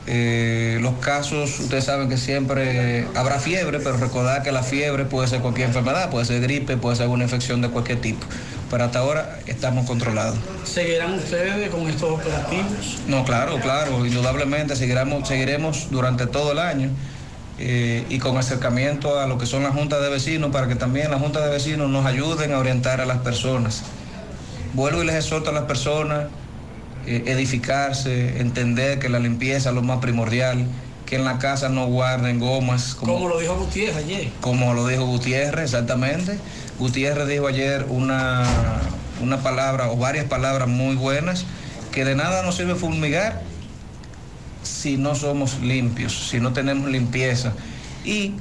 Eh, los casos, ustedes saben que siempre habrá fiebre, pero recordad que la fiebre puede ser cualquier enfermedad, puede ser gripe, puede ser alguna infección de cualquier tipo. Pero hasta ahora estamos controlados. ¿Seguirán ustedes con estos operativos? No, claro, claro, indudablemente seguiremos, seguiremos durante todo el año eh, y con acercamiento a lo que son las juntas de vecinos para que también las juntas de vecinos nos ayuden a orientar a las personas. Vuelvo y les exhorto a las personas eh, edificarse, entender que la limpieza es lo más primordial, que en la casa no guarden gomas. Como lo dijo Gutiérrez ayer. Como lo dijo Gutiérrez, exactamente. Gutiérrez dijo ayer una, una palabra o varias palabras muy buenas, que de nada nos sirve fumigar si no somos limpios, si no tenemos limpieza. Y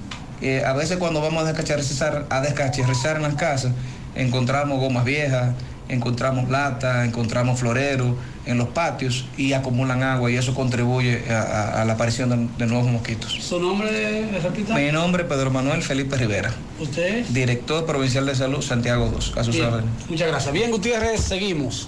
eh, a veces cuando vamos a descacharrizar, a descacharrizar en las casas, encontramos gomas viejas, encontramos lata, encontramos floreros en los patios y acumulan agua y eso contribuye a, a- a la aparición de, de nuevos mosquitos. ¿Su nombre, me repita? Mi nombre es Pedro Manuel Felipe Rivera, ¿Usted? director provincial de salud Santiago 2, a sus órdenes. Muchas gracias. Bien, Gutiérrez, seguimos.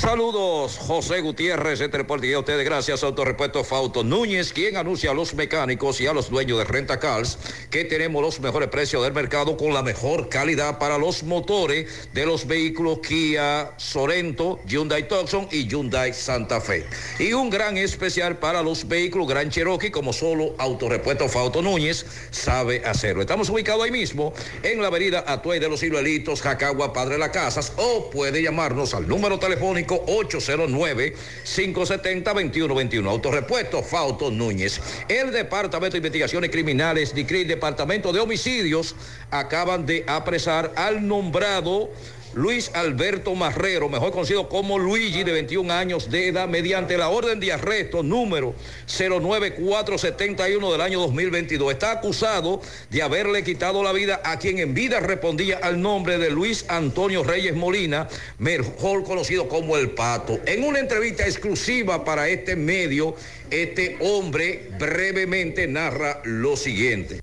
Saludos, José Gutiérrez, entre por día ustedes gracias Autorepuesto Fauto Núñez, quien anuncia a los mecánicos y a los dueños de Renta Cars que tenemos los mejores precios del mercado con la mejor calidad para los motores de los vehículos Kia Sorento, Hyundai Tucson y Hyundai Santa Fe. Y un gran especial para los vehículos Gran Cherokee, como solo Autorepuesto Fauto Núñez sabe hacerlo. Estamos ubicados ahí mismo en la avenida Atuey de los Ciruelitos, Jacagua, Padre de las Casas, o puede llamarnos al número telefónico 809-570-2121. Autorepuesto Fauto Núñez. El Departamento de Investigaciones Criminales, DICRI, Departamento de Homicidios, acaban de apresar al nombrado Luis Alberto Marrero, mejor conocido como Luigi, de 21 años de edad, mediante la orden de arresto número 09471 del año 2022. Está acusado de haberle quitado la vida a quien en vida respondía al nombre de Luis Antonio Reyes Molina, mejor conocido como El Pato. En una entrevista exclusiva para este medio, este hombre brevemente narra lo siguiente.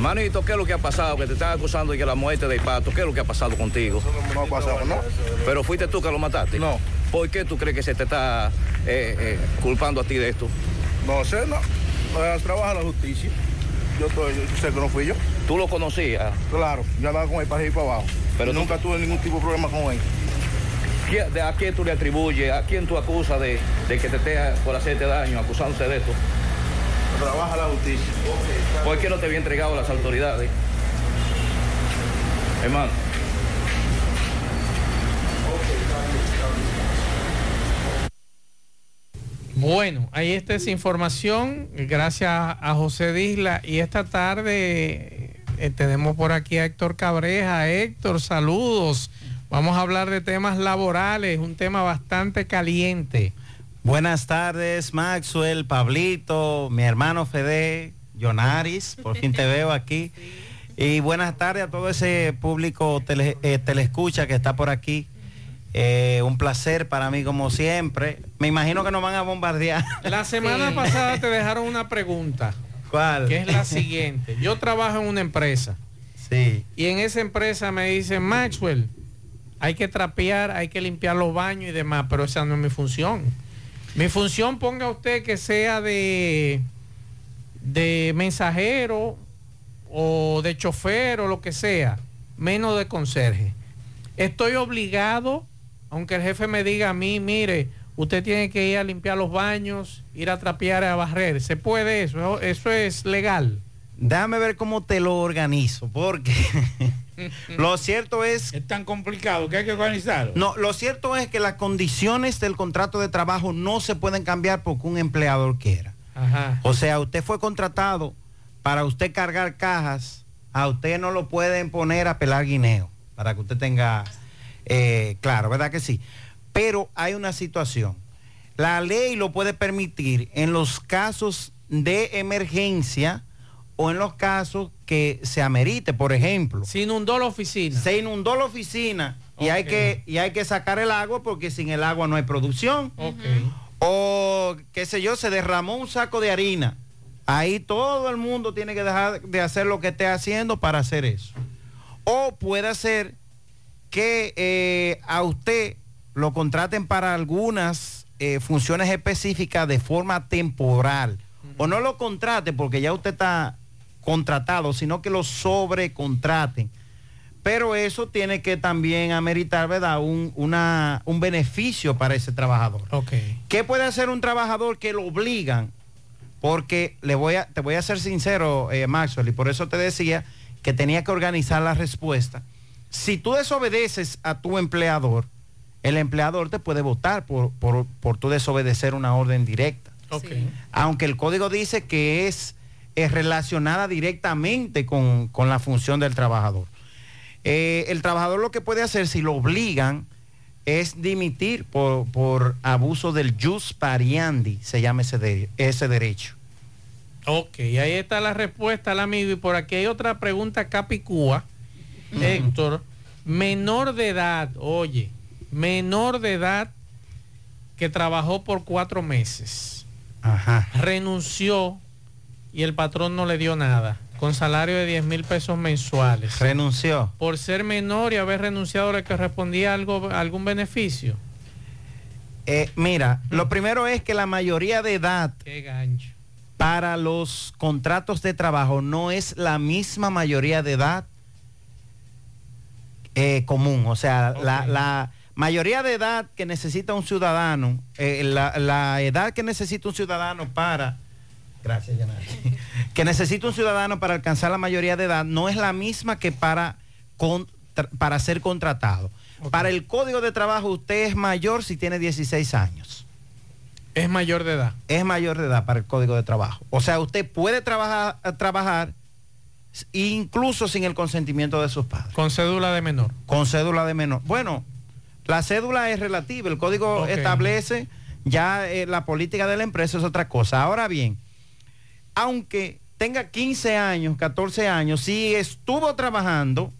Manito, ¿qué es lo que ha pasado? Que te están acusando de que la muerte del pato, ¿qué es lo que ha pasado contigo? No ha pasado, ¿no? ¿Pero fuiste tú que lo mataste? No. ¿Por qué tú crees que se te está eh, eh, culpando a ti de esto? No sé, no. Trabaja la justicia. Yo, estoy- yo sé que no fui yo. ¿Tú lo conocías? Claro, yo andaba con él para y para abajo. Pero tú- nunca tuve ningún tipo de problema con él. ¿Quién- de ¿A quién tú le atribuyes? ¿A quién tú acusas de, de que te esté por hacerte daño, acusándote de esto? Trabaja la justicia. ¿Por qué no te había entregado a las autoridades? Hermano. Bueno, ahí está esa información, gracias a José Disla. Y esta tarde eh, tenemos por aquí a Héctor Cabreja. Héctor, saludos. Vamos a hablar de temas laborales, un tema bastante caliente. Buenas tardes, Maxwell, Pablito, mi hermano Fede, Jonaris, por fin te veo aquí. Y buenas tardes a todo ese público tele- eh, telescucha que está por aquí. Eh, un placer para mí como siempre. Me imagino que nos van a bombardear. La semana pasada te dejaron una pregunta. ¿Cuál? Que es la siguiente. Yo trabajo en una empresa. Sí. Y en esa empresa me dicen, Maxwell, hay que trapear, hay que limpiar los baños y demás, pero esa no es mi función. Mi función, ponga usted que sea de, de mensajero o de chofer o lo que sea, menos de conserje. Estoy obligado, aunque el jefe me diga a mí, mire, usted tiene que ir a limpiar los baños, ir a trapear, a barrer. ¿Se puede eso? Eso es legal. Déjame ver cómo te lo organizo, porque lo cierto es... Es tan complicado que hay que organizarlo. No, lo cierto es que las condiciones del contrato de trabajo no se pueden cambiar porque un empleador quiera. Ajá. O sea, usted fue contratado para usted cargar cajas, a usted no lo pueden poner a pelar guineo, para que usted tenga eh, claro, ¿verdad que sí? Pero hay una situación. La ley lo puede permitir en los casos de emergencia o en los casos que se amerite, por ejemplo. Se inundó la oficina. Se inundó la oficina y, hay que, y hay que sacar el agua porque sin el agua no hay producción. Ok. O, qué sé yo, se derramó un saco de harina. Ahí todo el mundo tiene que dejar de hacer lo que esté haciendo para hacer eso. O puede ser que eh, a usted lo contraten para algunas eh, funciones específicas de forma temporal. O no lo contraten porque ya usted está contratado, sino que lo sobrecontraten. Pero eso tiene que también ameritar, ¿verdad? Un, una- un beneficio para ese trabajador. Ok. ¿Qué puede hacer un trabajador que lo obligan? Porque le voy a, te voy a ser sincero, eh, Maxwell, y por eso te decía que tenía que organizar la respuesta. Si tú desobedeces a tu empleador, el empleador te puede votar por, por, por tú desobedecer una orden directa. Ok. Aunque el código dice que es, es relacionada directamente con, con la función del trabajador. Eh, el trabajador lo que puede hacer si lo obligan es dimitir por, por abuso del jus pariandi, se llama ese, de- ese derecho. Ok, ahí está la respuesta al amigo. Y por aquí hay otra pregunta capicúa. Héctor, menor de edad, oye, menor de edad que trabajó por cuatro meses. Renunció y el patrón no le dio nada, con salario de 10 mil pesos mensuales. Renunció. Por ser menor y haber renunciado le correspondía algo, algún beneficio. Eh, mira, lo primero es que la mayoría de edad Qué gancho. para los contratos de trabajo no es la misma mayoría de edad eh, común. O sea, la, la mayoría de edad que necesita un ciudadano, eh, la, la edad que necesita un ciudadano para, gracias, Yanari, que necesita un ciudadano para alcanzar la mayoría de edad no es la misma que para, con- tra- para ser contratado. Para el código de trabajo usted es mayor si tiene 16 años. Es mayor de edad. Es mayor de edad para el código de trabajo. O sea, usted puede trabajar, trabajar incluso sin el consentimiento de sus padres. Con cédula de menor. Con cédula de menor. Bueno, la cédula es relativa. El código establece ya eh, la política de la empresa es otra cosa. Ahora bien, aunque tenga 15 años, 14 años, si estuvo trabajando,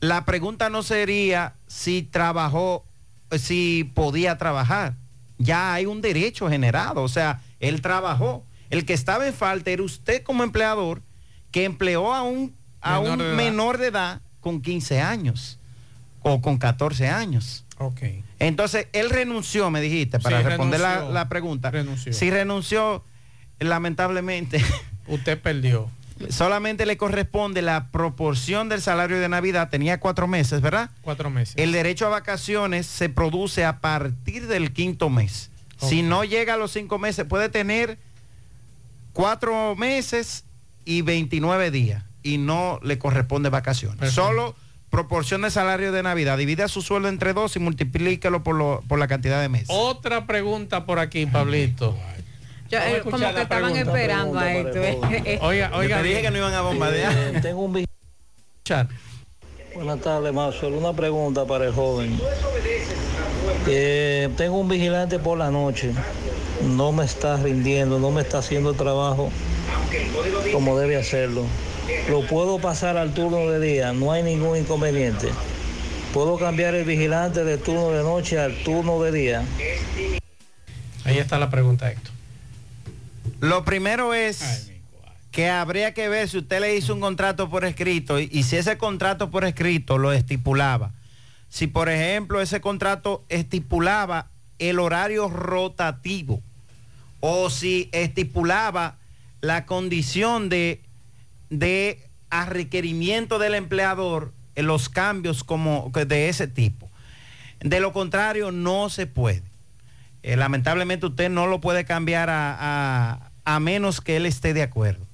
la pregunta no sería si trabajó, si podía trabajar. Ya hay un derecho generado, o sea, él trabajó. El que estaba en falta era usted como empleador que empleó a un, a Menor un de edad. menor de edad con 15 años o con 14 años. Ok. Entonces, él renunció, me dijiste, para Sí, responder la, la pregunta. Renunció. Si renunció, lamentablemente, Usted perdió. solamente le corresponde la proporción del salario de Navidad. Tenía cuatro meses, ¿verdad? Cuatro meses. El derecho a vacaciones se produce a partir del quinto mes. Si no llega a los cinco meses, puede tener cuatro meses y 29 días y no le corresponde vacaciones. Solo proporción de salario de Navidad. Divide su sueldo entre dos y multiplíquelo por, lo- por la cantidad de meses. Otra pregunta por aquí, Pablito. Eh, como que estaban esperando a esto. eh. Oiga, oiga. Yo te dije que no iban a bombardear. Eh, tengo un Buenas tardes, Maxwell. Una pregunta para el joven. Eh, tengo un vigilante por la noche. No me está rindiendo, no me está haciendo el trabajo como debe hacerlo. Lo puedo pasar al turno de día, no hay ningún inconveniente. Puedo cambiar el vigilante de turno de noche al turno de día. Ahí está la pregunta, Héctor. Lo primero es que habría que ver si usted le hizo un contrato por escrito y, y si ese contrato por escrito lo estipulaba. Si, por ejemplo, ese contrato estipulaba el horario rotativo o si estipulaba la condición de, de a requerimiento del empleador en los cambios como de ese tipo. De lo contrario, no se puede. Eh, lamentablemente usted no lo puede cambiar a, a- a menos que él esté de acuerdo.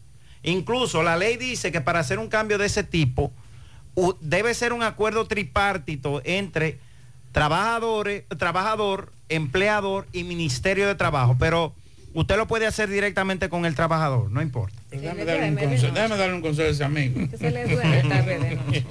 Incluso la ley dice que para hacer un cambio de ese tipo debe ser un acuerdo tripartito entre trabajadores, trabajador, empleador y Ministerio de Trabajo. Pero usted lo puede hacer directamente con el trabajador, no importa. Déjame darle, un consejo, déjame darle un consejo a ese amigo. se le duele tarde de noche.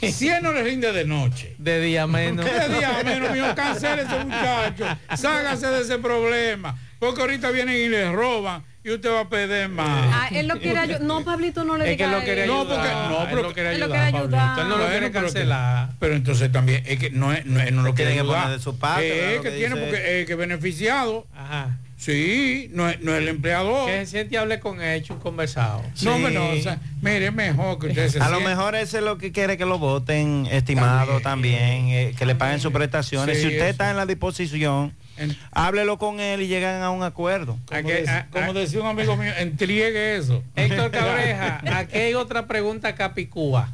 Si él no le rinde de noche. De día menos. De día menos, mijo, cancele ese muchacho. Ságase de ese problema. Porque ahorita vienen y le roban. y usted va a pedir más. Ah, él lo quiere ayudar. No, Pablito, no le Es que diga él lo quiere. No, porque- no, él pero- lo quiere Él lo ayudar, quiere Pablito. ayudar. Él no lo quiere pero que- cancelar. Pero entonces también es que no, es, no, él no lo Tiene quiere que poner ayudar. de su parte, Es que que tiene porque es que beneficiado. Ajá. Sí, no es, no es el empleador. Que se siente y hable con él, hecho un conversado. No, hombre, no, o sea, mire, es mejor que usted se A lo mejor ese es lo que quiere que lo voten, estimado también, eh, que le paguen sus prestaciones. Sí, si usted eso. está en la disposición, háblelo con él y llegan a un acuerdo. Como, de- como decía un amigo mío, entregue eso. Héctor Cabreja, aquí hay otra pregunta capicúa.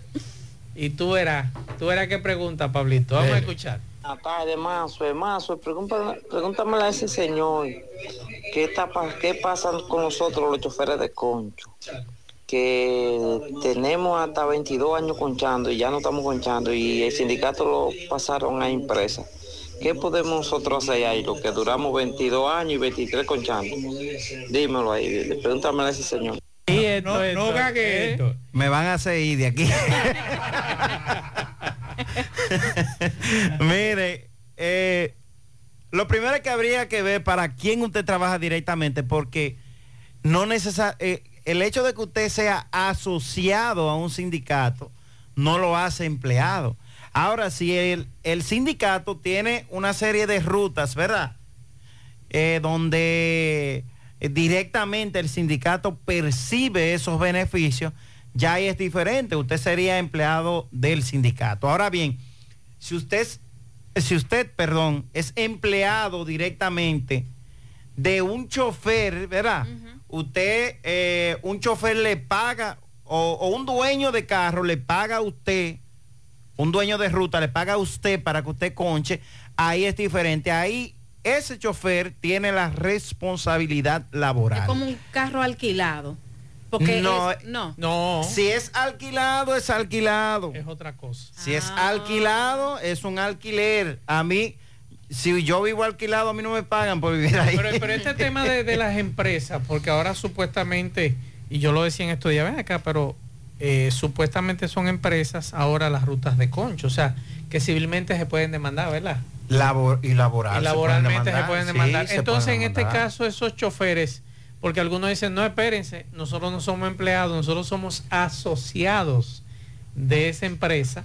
Y tú verás, tú verás qué pregunta, Pablito. Vamos a escuchar. Buenas tardes, Mazo. Mazo, pregúntame, a ese señor qué, está, qué pasa con nosotros los choferes de concho. Que tenemos hasta 22 años conchando y ya no estamos conchando y el sindicato lo pasaron a empresa. ¿Qué podemos nosotros hacer ahí? Lo que duramos 22 años y 23 conchando. Dímelo ahí, pregúntame a ese señor. no, no esto. Me van a seguir de aquí. Mire, eh, lo primero que habría que ver para quién usted trabaja directamente, porque no necesa- eh, el hecho de que usted sea asociado a un sindicato no lo hace empleado. Ahora, si el, el sindicato tiene una serie de rutas, ¿verdad? Eh, donde directamente el sindicato percibe esos beneficios, ya ahí es diferente. Usted sería empleado del sindicato. Ahora bien, si usted, es- si usted, perdón, es empleado directamente de un chofer, ¿verdad? Usted, eh, un chofer le paga, o, o un dueño de carro le paga a usted, un dueño de ruta le paga a usted para que usted conche, ahí es diferente. Ahí ese chofer tiene la responsabilidad laboral. Es como un carro alquilado. Porque No, es- no. No. Si es alquilado, es alquilado. Es otra cosa. Si es alquilado, es un alquiler. A mí, si yo vivo alquilado, a mí no me pagan por vivir ahí. Pero, pero este tema de, de las empresas, porque ahora supuestamente, y yo lo decía en estos días, ven acá, pero eh, supuestamente son empresas ahora las rutas de concho, o sea, que civilmente se pueden demandar, ¿verdad? Labor- y laboral. y laboralmente se demandar. pueden demandar. Entonces, pueden en este caso, esos choferes, porque algunos dicen, no, espérense, nosotros no somos empleados, nosotros somos asociados de esa empresa.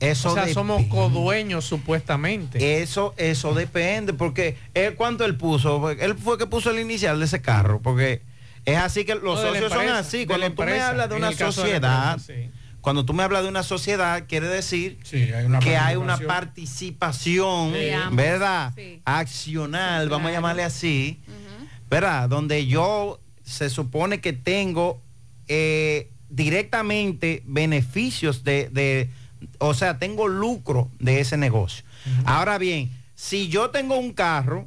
Eso o sea, somos depende. codueños supuestamente. Eso, eso depende, porque él, ¿cuánto él puso? Él fue que puso el inicial de ese carro, porque es así que los No, socios son así. Cuando tú me hablas de una de sociedad, empresa, sí. cuando tú me hablas de una sociedad, quiere decir que hay una participación. ¿verdad? Accional, vamos a llamarle así, ¿verdad? Donde yo se supone que tengo eh, directamente beneficios de, de- o sea, tengo lucro de ese negocio. Ahora bien, si yo tengo un carro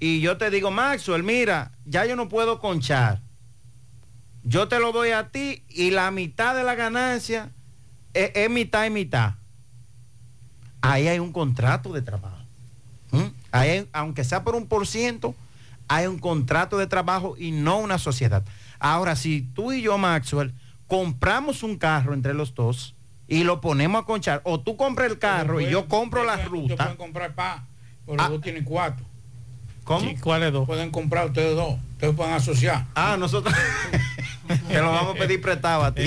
y yo te digo, Maxwell, mira, ya yo no puedo conchar. Yo te lo doy a ti y la mitad de la ganancia es, es mitad y mitad. Ahí hay un contrato de trabajo. ¿Mm? Ahí hay- aunque sea por un por ciento, hay un contrato de trabajo y no una sociedad. Ahora, si tú y yo, Maxwell, compramos un carro entre los dos y lo ponemos a conchar, o tú compras el carro y yo compro la Ustedes ruta. pueden comprar pa, pero los dos tienen cuatro. ¿Cómo? ¿Cuáles dos? Pueden comprar ustedes dos. Ustedes pueden asociar. Ah, nosotros. Te lo vamos a pedir prestado a ti.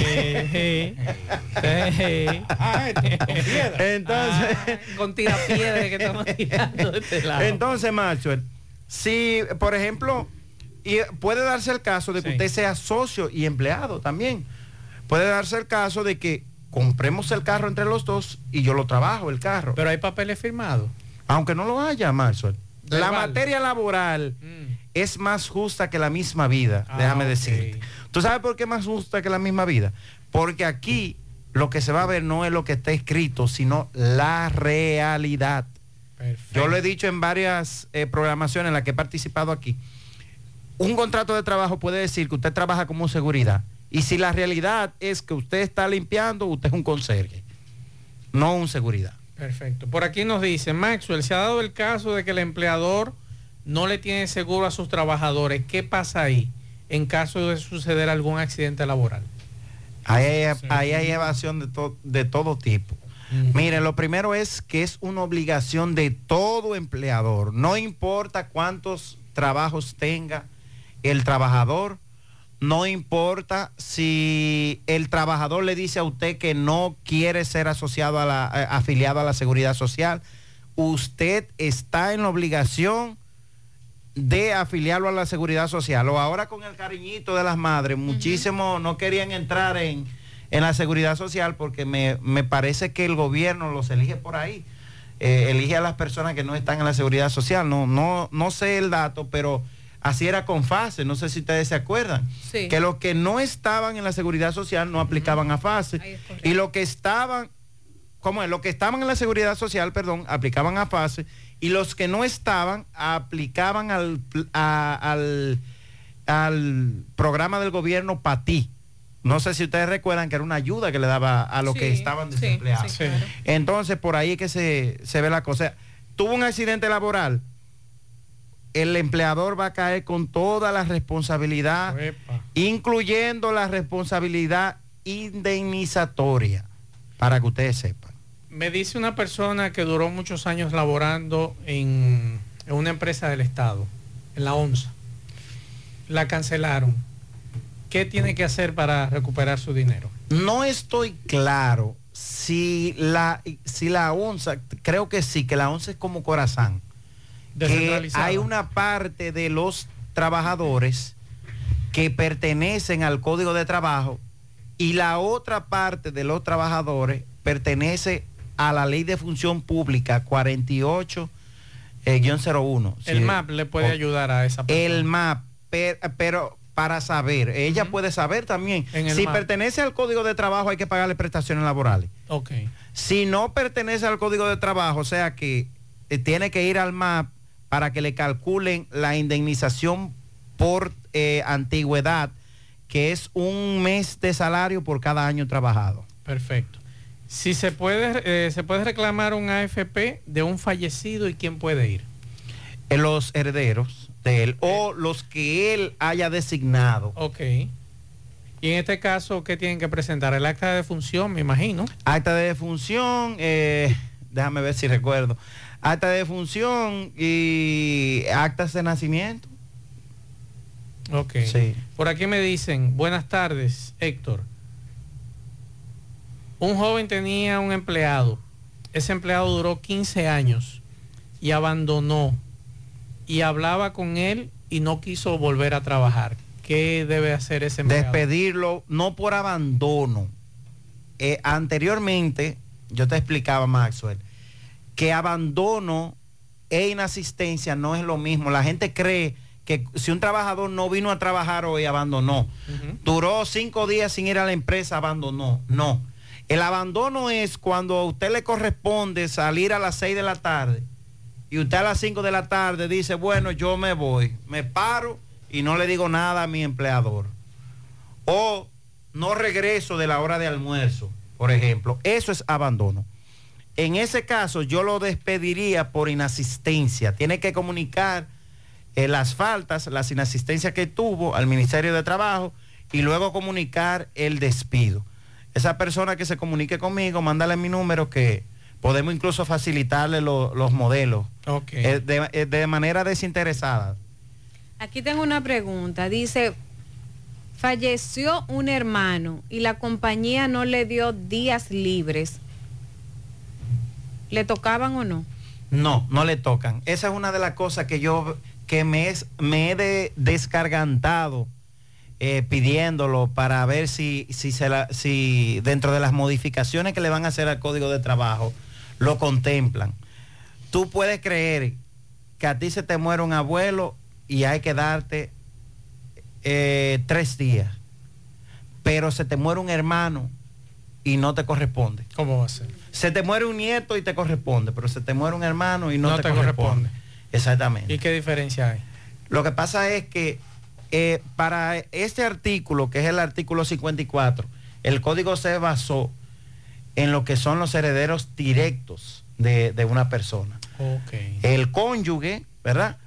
Entonces. con tirapiedra que estamos tirando de este lado. Entonces, Maxwell, si, por ejemplo, y puede darse el caso de que usted sea socio y empleado también. Puede darse el caso de que compremos el carro entre los dos y yo lo trabajo, el carro. Pero hay papeles firmados. Aunque no lo haya, Maxwell. La materia laboral es más justa que la misma vida, Ah, déjame decirte. ¿Tú sabes por qué es más justa que la misma vida? Porque aquí lo que se va a ver no es lo que está escrito, sino la realidad. Yo lo he dicho en varias eh, programaciones en las que he participado aquí. Un contrato de trabajo puede decir que usted trabaja como seguridad. Y si la realidad es que usted está limpiando, usted es un conserje, no un seguridad. Perfecto. Por aquí nos dice, Maxwell, se ha dado el caso de que el empleador no le tiene seguro a sus trabajadores. ¿Qué pasa ahí en caso de suceder algún accidente laboral? Ahí hay, ahí hay evasión de, to- de todo tipo. Miren, lo primero es que es una obligación de todo empleador. No importa cuántos trabajos tenga, el trabajador, no importa si el trabajador le dice a usted que no quiere ser asociado a la, eh, afiliado a la seguridad social, usted está en la obligación de afiliarlo a la seguridad social. O ahora con el cariñito de las madres, muchísimos no querían entrar en, en la seguridad social porque me, me parece que el gobierno los elige por ahí. Eh, elige a las personas que no están en la seguridad social. No, no, no sé el dato, pero así era con fase. No sé si ustedes se acuerdan. Sí. Que los que no estaban en la seguridad social no aplicaban a fase. Y los que estaban, ¿cómo es? Los que estaban en la seguridad social, perdón, aplicaban a fase. Y los que no estaban aplicaban al, a- al, al programa del gobierno PATI. No sé si ustedes recuerdan que era una ayuda que le daba a los que estaban desempleados. sí, claro. Entonces, por ahí es que se, se ve la cosa. Tuvo un accidente laboral, el empleador va a caer con toda la responsabilidad, incluyendo la responsabilidad indemnizatoria, para que ustedes sepan. Me dice una persona que duró muchos años laborando en, en una empresa del Estado, en la ONSA. La cancelaron. ¿Qué tiene que hacer para recuperar su dinero? No estoy claro si la, si la onza, creo que sí, que la onza es como corazón. Que hay una parte de los trabajadores que pertenecen al código de trabajo y la otra parte de los trabajadores pertenece a la ley de función pública 48 eh, guion 01. El. MAP le puede ayudar a esa persona. el MAP, per- pero para saber, ella puede saber también. Si pertenece al código de trabajo hay que pagarle prestaciones laborales. Ok. Si no pertenece al código de trabajo, o sea que eh, tiene que ir al MAP para que le calculen la indemnización por eh, antigüedad, que es un mes de salario por cada año trabajado. Perfecto. Si se puede, eh, se puede reclamar un AFP de un fallecido y quién puede ir. En los herederos de él o los que él haya designado. Ok. Y en este caso, ¿qué tienen que presentar? El acta de defunción, me imagino. Acta de defunción, eh, déjame ver si recuerdo. Acta de defunción y actas de nacimiento. Ok. Sí. Por aquí me dicen, buenas tardes, Héctor. Un joven tenía un empleado. Ese empleado duró 15 años y abandonó. Y hablaba con él y no quiso volver a trabajar. ¿Qué debe hacer ese empleado? Despedirlo, no por abandono. Eh, anteriormente, yo te explicaba, Maxwell, que abandono e inasistencia no es lo mismo. La gente cree que si un trabajador no vino a trabajar hoy, abandonó. Duró cinco días sin ir a la empresa, abandonó. No. El abandono es cuando a usted le corresponde salir a las 6 de la tarde y usted a las 5 de la tarde dice, bueno, yo me voy, me paro y no le digo nada a mi empleador. O no regreso de la hora de almuerzo, por ejemplo. Eso es abandono. En ese caso yo lo despediría por inasistencia. Tiene que comunicar eh, las faltas, las inasistencias que tuvo al Ministerio de Trabajo y luego comunicar el despido. Esa persona que se comunique conmigo, mándale mi número que podemos incluso facilitarle lo- los modelos Ok. eh, de, de manera desinteresada. Aquí tengo una pregunta. Dice, falleció un hermano y la compañía no le dio días libres. ¿Le tocaban o no? No, no le tocan. Esa es una de las cosas que yo que me, es, me he de- descargantado eh, pidiéndolo para ver si, si, se la- si dentro de las modificaciones que le van a hacer al código de trabajo lo contemplan. Tú puedes creer que a ti se te muere un abuelo y hay que darte eh, tres días, pero se te muere un hermano y no te corresponde. ¿Cómo va a ser? Se te muere un nieto y te corresponde, pero se te muere un hermano y no, No te, te corresponde. corresponde. Exactamente. ¿Y qué diferencia hay? Lo que pasa es que eh, para este artículo, que es el artículo 54, el código se basó en lo que son los herederos directos de, de una persona. El cónyuge, ¿verdad?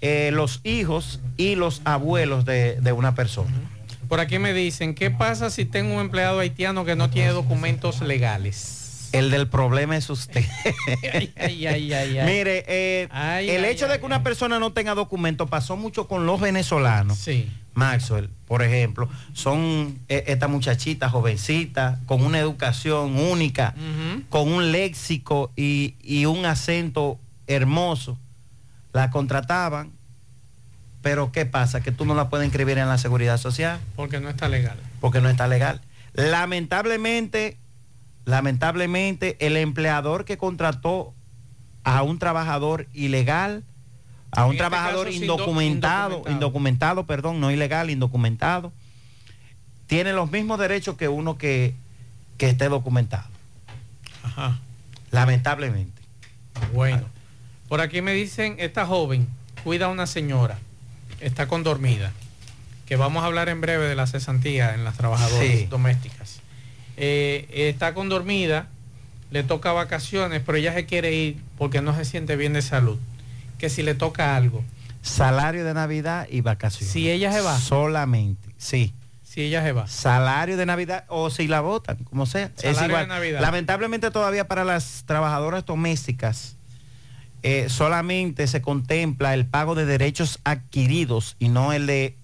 Eh, los hijos y los abuelos de, de una persona. Por aquí me dicen, ¿qué pasa si tengo un empleado haitiano que no tiene documentos legales? El del problema es usted. ay, ay, ay, ay, ay. Mire, eh, el hecho de que una persona no tenga documento pasó mucho con los venezolanos. Sí. Maxwell, por ejemplo, son eh, esta muchachita jovencita con una educación única, con un léxico y, y un acento hermoso. La contrataban, pero ¿qué pasa? Que tú no la puedes inscribir en la seguridad social Porque no está legal. porque no está legal. Lamentablemente, lamentablemente, el empleador que contrató a un trabajador ilegal, a un este trabajador caso, indocumentado, indocumentado. indocumentado, perdón, no ilegal, indocumentado, tiene los mismos derechos que uno que, que esté documentado. Ajá. Lamentablemente. Bueno. Por aquí me dicen, esta joven cuida a una señora, está con dormida, que vamos a hablar en breve de la cesantía en las trabajadoras Sí. domésticas. Eh, está con dormida, le toca vacaciones, pero ella se quiere ir porque no se siente bien de salud. Que si le toca algo, Salario de Navidad y vacaciones. Si ella se va. Solamente, sí. si ella se va. Salario de Navidad o si la votan, como sea. es Salario igual. de Navidad. Lamentablemente todavía para las trabajadoras domésticas eh, solamente se contempla el pago de derechos adquiridos y no el de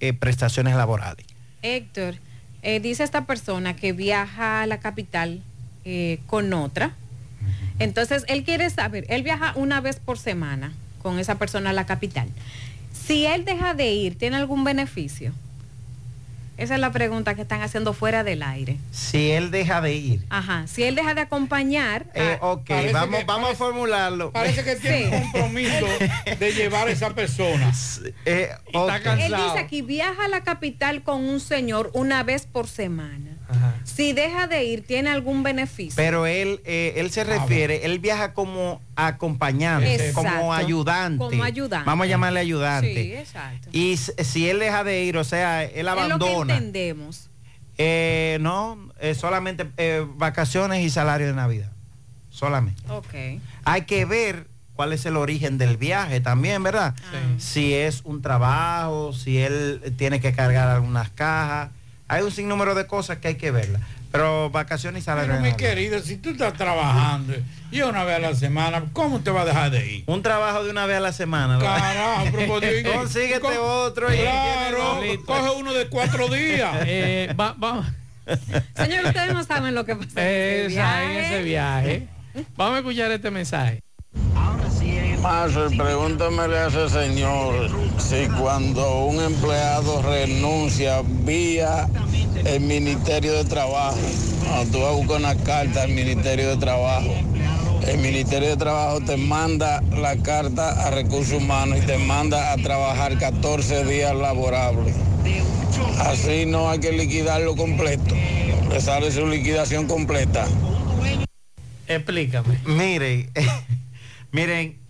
eh, prestaciones laborales. Héctor, eh, dice esta persona que viaja a la capital eh, con otra. Entonces, él quiere saber, él viaja una vez por semana con esa persona a la capital. Si él deja de ir, ¿tiene algún beneficio? Esa es la pregunta que están haciendo fuera del aire. Si él deja de ir. Ajá, si él deja de acompañar... Eh, ok, Parece vamos, que- vamos a formularlo. Parece que tiene Sí. un compromiso de llevar a esa persona. Eh, está cansado. Él dice aquí, viaja a la capital con un señor una vez por semana. Si deja de ir, ¿tiene algún beneficio? Pero él, eh, él se refiere, él viaja como acompañante, Exacto. como ayudante. Como ayudante. Vamos a llamarle ayudante. Sí, exacto. Y si él deja de ir, o sea, él Es lo que abandona. entendemos. Eh, no, eh, solamente eh, vacaciones y salario de Navidad. Solamente. Ok. Hay que ver cuál es el origen del viaje también, ¿verdad? Si es un trabajo, si él tiene que cargar algunas cajas. Hay un sinnúmero de cosas que hay que verlas. Pero vacaciones y salario Pero mi querido, si tú estás trabajando y una vez a la semana, ¿cómo te va a dejar de ir? Un trabajo de una vez a la semana. ¿verdad? Carajo, pero por Dios, ¿y- Consíguete co- otro. y- Claro, coge uno de cuatro días. Eh, va- vamos. Señor, ustedes no saben lo que pasa en ese en ese viaje. Vamos a escuchar este mensaje. Marcel, pregúntamele a ese señor si cuando un empleado renuncia vía el Ministerio de Trabajo, cuando tú vas a buscar una carta al Ministerio de Trabajo, el Ministerio de Trabajo te manda la carta a Recursos Humanos y te manda a trabajar 14 días laborables. Así no hay que liquidarlo completo, le sale su liquidación completa. Explícame. Miren, miren,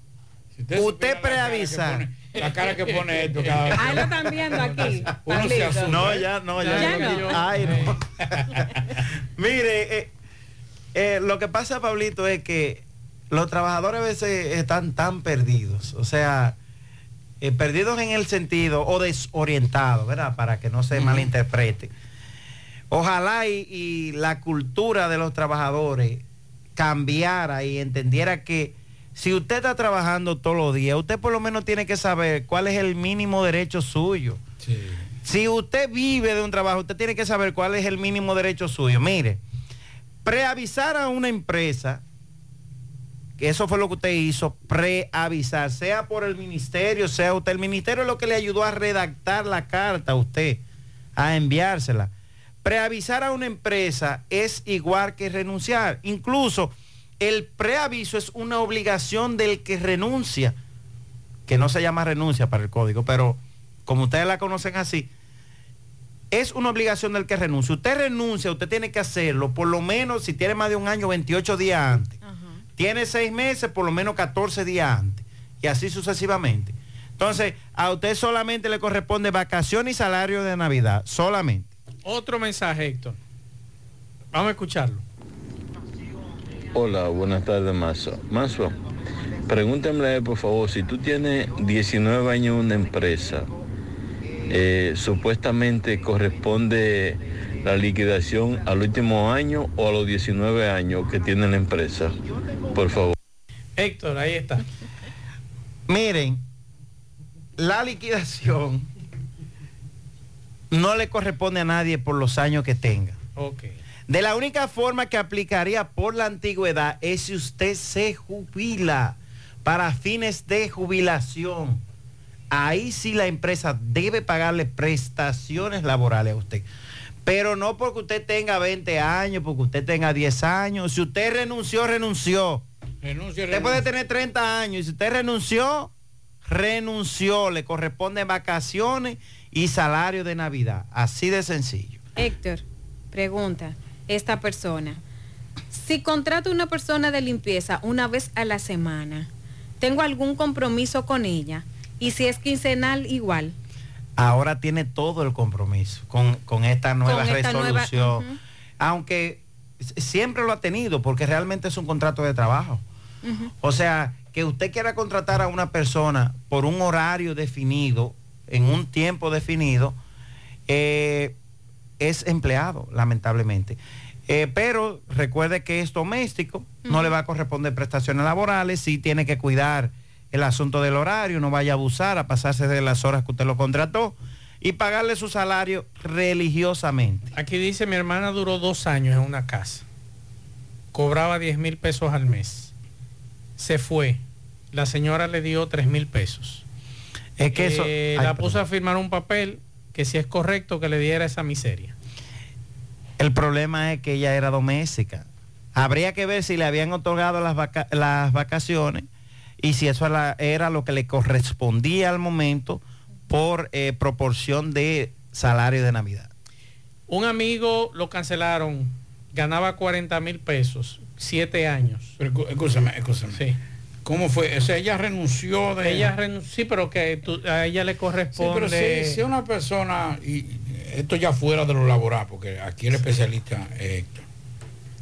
usted usted preavisa. La cara que pone esto cada vez. Ahí lo están viendo aquí. Uno se. No, ya, no, ya. Ya no. Ay, no. Mire, eh, eh, lo que pasa, Pablito, es que los trabajadores a veces están tan perdidos. O sea, eh, perdidos en el sentido o desorientados, ¿verdad? Para que no se malinterprete. Ojalá y, y la cultura de los trabajadores cambiara y entendiera que si usted está trabajando todos los días, usted por lo menos tiene que saber cuál es el mínimo derecho suyo. Si usted vive de un trabajo, usted tiene que saber cuál es el mínimo derecho suyo. Mire, preavisar a una empresa, que eso fue lo que usted hizo, preavisar, sea por el ministerio, sea usted, el ministerio es lo que le ayudó a redactar la carta a usted, a enviársela. Preavisar a una empresa es igual que renunciar. Incluso el preaviso es una obligación del que renuncia, que no se llama renuncia para el código, pero como ustedes la conocen así, es una obligación del que renuncia. Usted renuncia, usted tiene que hacerlo, por lo menos si tiene más de un año, 28 días antes. Tiene seis meses, por lo menos 14 días antes. Y así sucesivamente. Entonces, a usted solamente le corresponde vacación y salario de Navidad, solamente. Otro mensaje, Héctor. Vamos a escucharlo. Hola, buenas tardes, Mazo. Mazo, pregúntame por favor, si tú tienes 19 años en una empresa, eh, supuestamente corresponde la liquidación al último año o a los 19 años que tiene la empresa. Por favor. Héctor, ahí está. Miren, la liquidación no le corresponde a nadie por los años que tenga. Ok. De la única forma que aplicaría por la antigüedad es si usted se jubila para fines de jubilación. Ahí sí la empresa debe pagarle prestaciones laborales a usted. Pero no porque usted tenga 20 años, porque usted tenga 10 años. Si usted renunció, renunció. Renuncia, Usted puede tener 30 años y si usted renunció, renunció. Le corresponden vacaciones y salario de Navidad. Así de sencillo. Héctor, pregunta esta persona. Si contrato una persona de limpieza una vez a la semana, ¿tengo algún compromiso con ella? Y si es quincenal, igual. Ahora tiene todo el compromiso con, con esta nueva Con esta nueva- resolución. Aunque siempre lo ha tenido porque realmente es un contrato de trabajo. O sea, que usted quiera contratar a una persona por un horario definido, en un tiempo definido, eh, es empleado, lamentablemente. Eh, pero recuerde que es doméstico, no le va a corresponder prestaciones laborales, sí tiene que cuidar el asunto del horario, no vaya a abusar, a pasarse de las horas que usted lo contrató y pagarle su salario religiosamente. Aquí dice, mi hermana duró dos años en una casa. Cobraba 10 mil pesos al mes. Se fue. La señora le dio 3 mil pesos. Es que eso... Eh, Ay, la perdón. puso a firmar un papel que si es correcto que le diera esa miseria. El problema es que ella era doméstica. Habría que ver si le habían otorgado las, vaca- las vacaciones y si eso era, era lo que le correspondía al momento por eh, proporción de salario de Navidad. Un amigo lo cancelaron, ganaba 40 mil pesos, siete años. Pero, escú- escúchame, escúchame. Sí. ¿Cómo fue? O sea, ella renunció de... Ella renunció, sí, pero que tú- a ella le Sí, corresponde. pero si, si una persona, y esto ya fuera de lo laboral, porque aquí el especialista es Héctor,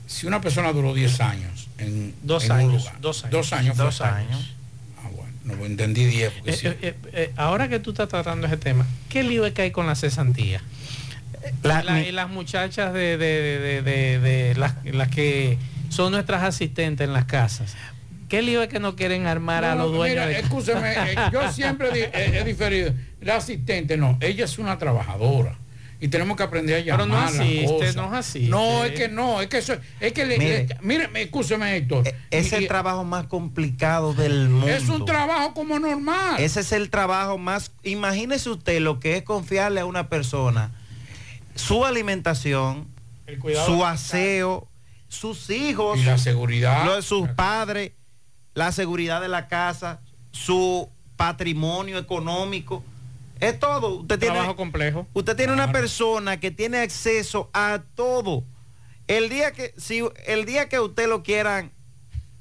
si una persona duró 10 años en, Dos en un lugar, dos años. dos años. Dos años. Ah, bueno, no entendí 10 porque Eh, sí. eh, eh, ahora que tú estás tratando ese tema, ¿qué lío es que hay con la cesantía? La- La- y las muchachas de, de- de- de- de las, las que son nuestras asistentes en las casas. ¿Qué lío es que no quieren armar a No, los dueños mira, de escúchame, eh, yo siempre di- he, he diferido. La asistente no, ella es una trabajadora. Y tenemos que aprender a Pero llamar no las asiste, no asiste. No, es que no, es que eso, es que le, Mire. le- mire, me- escúcheme Héctor. Es Y- el y- trabajo más complicado del mundo. es un trabajo como normal. Ese es el trabajo más... Imagínese usted lo que es confiarle a una persona su alimentación, El su aseo, sus hijos, Y la seguridad. lo de sus padres, la seguridad de la casa, su patrimonio económico. Es todo. Usted tiene, trabajo complejo. usted tiene una persona que tiene acceso a todo. El día que, si el día que usted lo quieran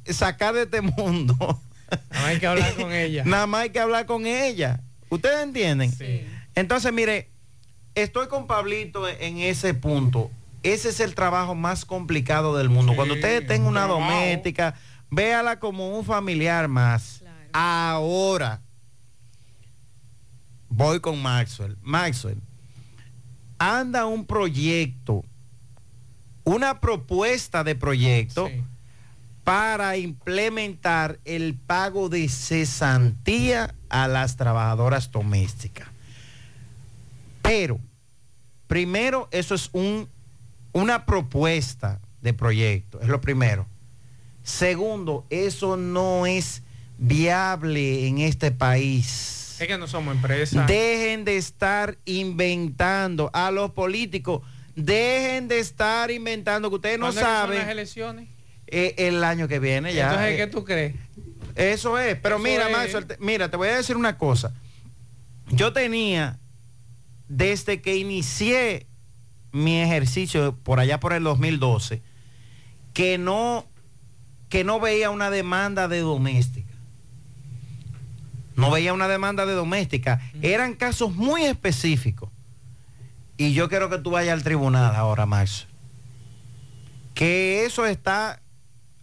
sacar de este mundo, No hay que hablar con ella. nada más hay que hablar con ella. ¿Ustedes entienden? Entonces, mire, estoy con Pablito en ese punto. Ese es el trabajo más complicado del mundo. Sí, Cuando usted es tenga un una trabajo. doméstica, véala como un familiar más. Ahora, voy con Maxwell. Maxwell, anda un proyecto, una propuesta de proyecto Sí. para implementar el pago de cesantía a las trabajadoras domésticas. Pero, primero, eso es un, una propuesta de proyecto, es lo primero. Segundo, eso no es viable en este país. Es que no somos empresa. Dejen de estar inventando a los políticos. Dejen de estar inventando que ustedes no ¿Cuándo es que son saben las elecciones? eh, el año que viene ya. Entonces, eh, ¿qué tú crees? eso es. Pero Eso mira, es. Mira, te voy a decir una cosa. Yo tenía, desde que inicié mi ejercicio por allá por el 2012, que no, que no veía una demanda de doméstica. No veía una demanda de doméstica. Eran casos muy específicos. Y yo quiero que tú vayas al tribunal ahora, Max. Que eso está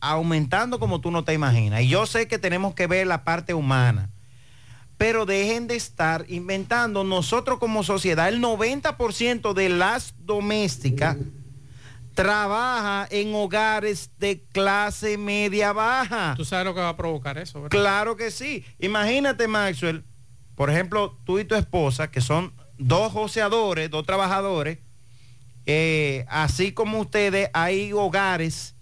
aumentando como tú no te imaginas. Y yo sé que tenemos que ver la parte humana. pero dejen de estar inventando. Nosotros como sociedad, el 90% de las domésticas trabaja en hogares de clase media baja. Tú sabes lo que va a provocar eso, ¿verdad? Claro que sí. Imagínate, Maxwell, por ejemplo, tú y tu esposa, que son dos joseadores, dos trabajadores, eh, así como ustedes, hay hogares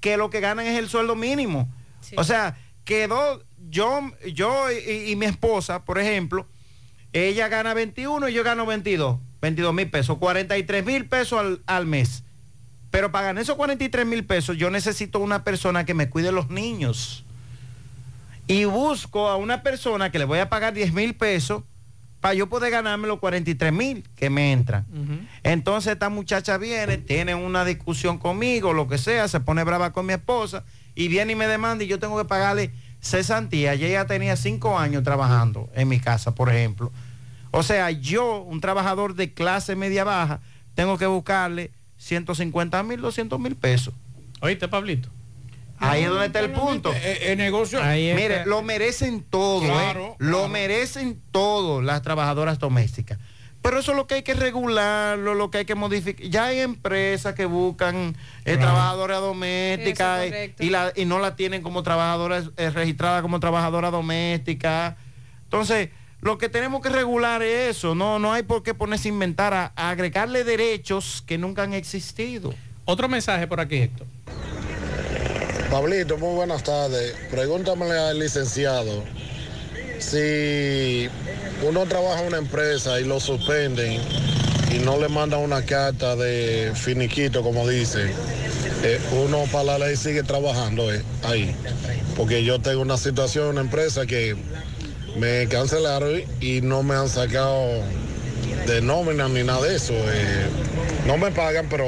que lo que ganan es el sueldo mínimo. O sea, quedó yo, yo y, y mi esposa, por ejemplo, ella gana 21 y yo gano 22, 22 mil pesos, 43 mil pesos al, al mes. Pero para ganar esos 43 mil pesos, yo necesito una persona que me cuide los niños. Y busco a una persona que le voy a pagar 10 mil pesos para yo poder ganarme los 43 mil que me entran. Entonces esta muchacha viene, tiene una discusión conmigo, lo que sea, se pone brava con mi esposa y viene y me demanda y yo tengo que pagarle cesantía. Y ella tenía cinco años trabajando en mi casa, por ejemplo. O sea, yo, un trabajador de clase media baja, tengo que buscarle 150 mil, 200 mil pesos. Oíste, Pablito. Ahí es donde está el punto. El, negocio. Ahí está. Mire, lo merecen todo, Claro, ¿eh? Lo merecen todo las trabajadoras domésticas. Pero eso es lo que hay que regularlo, lo que hay que modificar. Ya hay empresas que buscan eh, trabajadoras domésticas eh, y, la- y no la tienen como trabajadora eh, registrada como trabajadora doméstica. Entonces, lo que tenemos que regular es eso. No, no hay por qué ponerse a inventar, a, a agregarle derechos que nunca han existido. Otro mensaje por aquí, Héctor. Pablito, muy buenas tardes. Pregúntamele al licenciado si uno trabaja en una empresa y lo suspenden y no le mandan una carta de finiquito, como dice, eh, uno para la ley sigue trabajando eh, ahí. Porque yo tengo una situación en una empresa que me cancelaron y no me han sacado de nómina ni nada de eso. eh, no me pagan, pero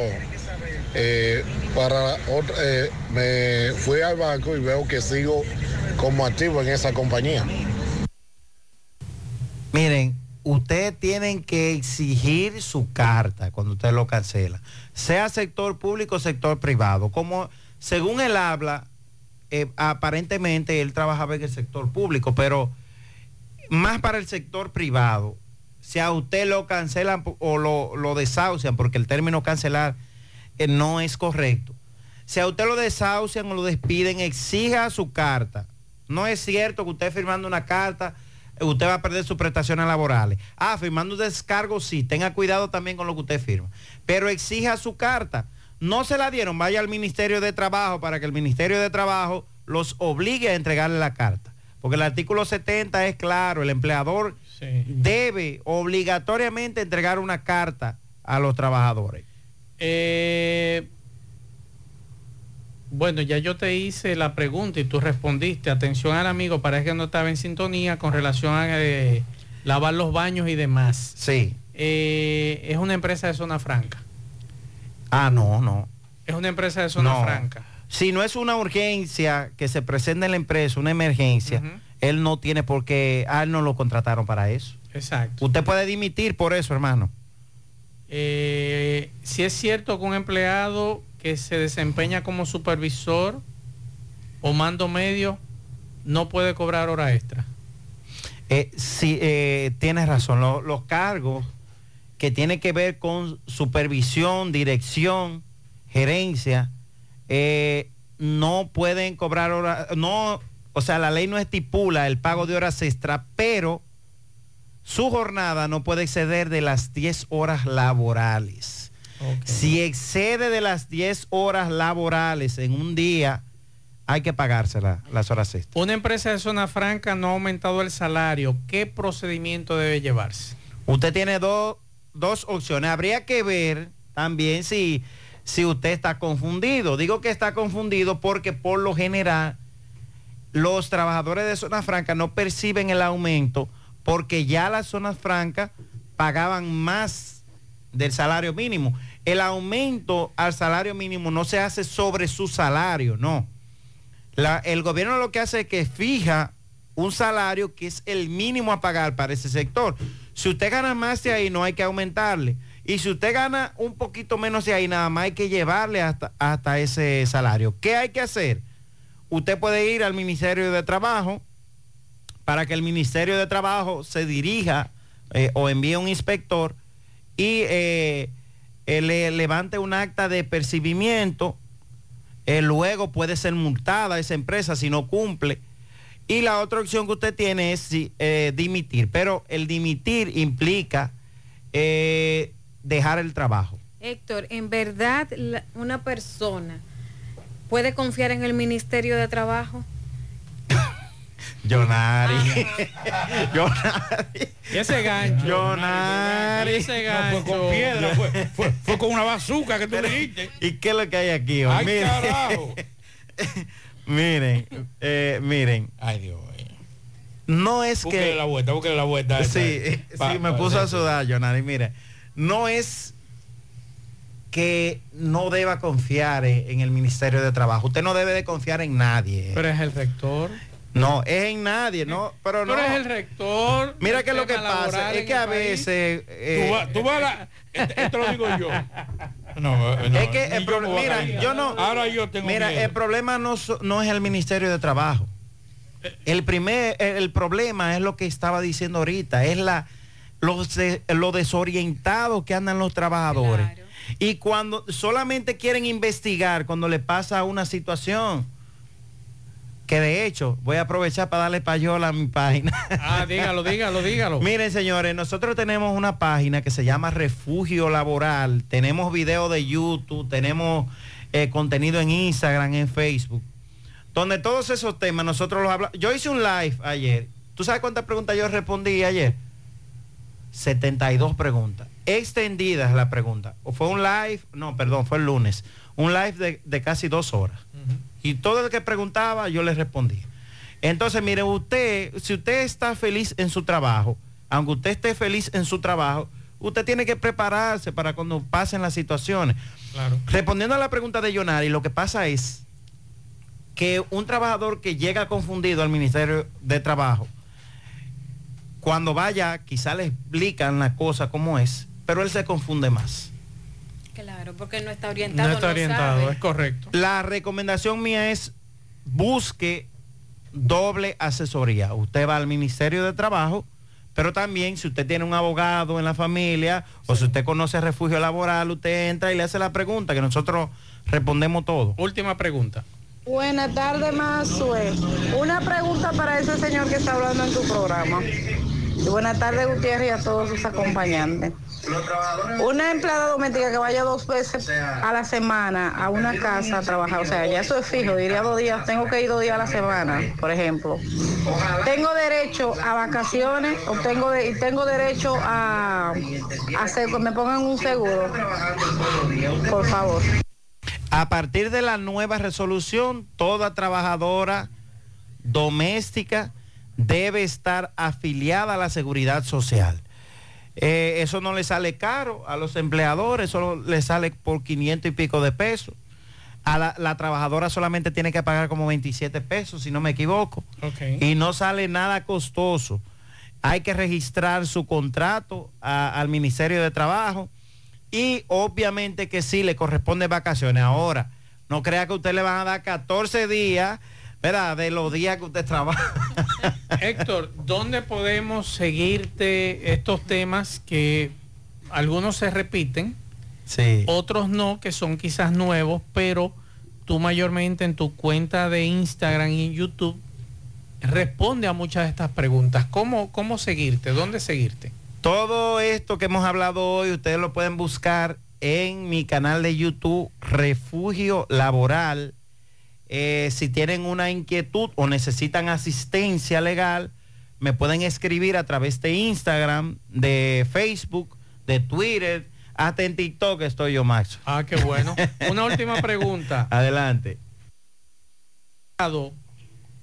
eh, para eh, me fui al banco y veo que sigo como activo en esa compañía. Miren, ustedes tienen que exigir su carta cuando usted lo cancela, sea sector público o sector privado. Como según él habla, aparentemente él trabajaba en el sector público, pero más para el sector privado. Si a usted lo cancelan o lo, lo desahucian, porque el término cancelar eh, no es correcto. Si a usted lo desahucian o lo despiden, exija su carta. No es cierto que usted firmando una carta, eh, usted va a perder sus prestaciones laborales. Ah, firmando un descargo, sí. Tenga cuidado también con lo que usted firma. Pero exija su carta. No se la dieron, vaya al Ministerio de Trabajo para que el Ministerio de Trabajo los obligue a entregarle la carta. Porque el artículo 70 es claro, el empleador debe obligatoriamente entregar una carta a los trabajadores. Eh, bueno, ya yo te hice la pregunta y tú respondiste. Atención al amigo, parece que no estaba en sintonía con relación a eh, lavar los baños y demás. Sí. Eh, es una empresa de zona franca. Ah, no, no. Es una empresa de zona No. franca. Si no es una urgencia que se presenta en la empresa, una emergencia, él no tiene por qué, a él no lo contrataron para eso. Exacto. Usted puede dimitir por eso, hermano. Eh, si es cierto que un empleado que se desempeña como supervisor o mando medio no puede cobrar hora extra. Eh, sí, eh, tienes razón. Lo- los cargos que tienen que ver con supervisión, dirección, gerencia, eh, no pueden cobrar horas, no, o sea, la ley no estipula el pago de horas extra, pero su jornada no puede exceder de las 10 horas laborales. Si excede de las 10 horas laborales en un día, hay que pagársela las horas extras. Una empresa de zona franca no ha aumentado el salario. ¿Qué procedimiento debe llevarse? Usted tiene dos, dos opciones. Habría que ver también si, si usted está confundido. Digo que está confundido porque por lo general los trabajadores de zona franca no perciben el aumento porque ya las zonas francas pagaban más del salario mínimo. El aumento al salario mínimo no se hace sobre su salario, no. El gobierno lo que hace es que fija un salario que es el mínimo a pagar para ese sector. Si usted gana más de ahí, no hay que aumentarle. Y si usted gana un poquito menos de ahí, nada más hay que llevarle hasta, hasta ese salario. ¿Qué hay que hacer? Usted puede ir al Ministerio de Trabajo, para que el Ministerio de Trabajo se dirija eh, o envíe un inspector y eh, le levante un acta de percibimiento. Eh, luego puede ser multada esa empresa si no cumple. Y la otra opción que usted tiene es dimitir. Pero el dimitir implica dejar el trabajo. Héctor, ¿en verdad la- una persona puede confiar en el Ministerio de Trabajo? Jonari. Y ese gancho. Jonari. Ese No, fue con piedra, fue, fue- fue con una bazooka que tú dijiste. ¿Y qué es lo que hay aquí? hoy? Ay, miren, carajo. miren, eh, miren. Ay, Dios. No es Búsquele que... la vuelta, búsquele la vuelta. Sí, eh, Pa- sí, me pa- puso a sudar, Jonari. Mire, no es que no deba confiar en, en el Ministerio de Trabajo. Usted no debe de confiar en nadie. Pero es el rector. No, es en nadie, no, pero no. Pero es el rector. Mira del que lo que pasa es que el a país. veces... eh, Tú vas, tú vas a la- Esto lo digo yo. No, eh, no, es que el yo pro- a mira, yo no. Ahora yo tengo Mira, miedo. el problema no, no es el Ministerio de Trabajo. El primer, el, el problema es lo que estaba diciendo ahorita, es la los de- lo desorientados que andan los trabajadores. Y cuando solamente quieren investigar cuando le pasa una situación. Que de hecho, voy a aprovechar para darle payola a mi página. Ah, dígalo, dígalo, dígalo. Miren, señores, nosotros tenemos una página que se llama Refugio Laboral. Tenemos videos de YouTube, tenemos eh, contenido en Instagram, en Facebook, donde todos esos temas nosotros los hablamos. Yo hice un live ayer. ¿Tú sabes cuántas preguntas yo respondí ayer? 72 preguntas. Extendidas la pregunta. O fue un live, no, perdón, fue el lunes. Un live de, de casi dos horas. Y todo el que preguntaba, yo le respondí. Entonces, mire, usted, si usted está feliz en su trabajo, aunque usted esté feliz en su trabajo, usted tiene que prepararse para cuando pasen las situaciones. Claro. Respondiendo a la pregunta de Yonari, lo que pasa es que un trabajador que llega confundido al Ministerio de Trabajo, cuando vaya, quizá le explican la cosa como es, pero él se confunde más. Claro, porque no está orientado. No está orientado, sabe. es correcto. La recomendación mía es busque doble asesoría. Usted va al Ministerio de Trabajo, pero también si usted tiene un abogado en la familia o si usted conoce refugio laboral, usted entra y le hace la pregunta que nosotros respondemos todo. Última pregunta. Buenas tardes, Mazue. Una pregunta para ese señor que está hablando en tu programa. Buenas tardes, Gutiérrez, y a todos sus acompañantes. Una empleada doméstica que vaya dos veces a la semana a una casa a trabajar, o sea, ya eso es fijo, diría dos días, tengo que ir dos días a la semana, por ejemplo. Tengo derecho a vacaciones o tengo, de- tengo derecho a, a hacer que me pongan un seguro, por favor. A partir de la nueva resolución, toda trabajadora doméstica debe estar afiliada a la seguridad social. Eh, eso no le sale caro a los empleadores, solo le sale por 500 y pico de pesos. A la, la trabajadora solamente tiene que pagar como 27 pesos, si no me equivoco. Y no sale nada costoso. Hay que registrar su contrato a- al Ministerio de Trabajo y obviamente que sí le corresponde vacaciones. Ahora, no crea que usted le van a dar 14 días, ¿verdad? De los días que usted trabaja. Héctor, ¿dónde podemos seguirte estos temas que algunos se repiten, Sí. otros no, que son quizás nuevos, pero tú mayormente en tu cuenta de Instagram y YouTube responde a muchas de estas preguntas. ¿Cómo, cómo seguirte? ¿Dónde seguirte? Todo esto que hemos hablado hoy, ustedes lo pueden buscar en mi canal de YouTube, Refugio Laboral. Eh, si tienen una inquietud o necesitan asistencia legal, me pueden escribir a través de Instagram, de Facebook, de Twitter, hasta en TikTok estoy yo, Max. Ah, qué bueno. Una última pregunta. Adelante.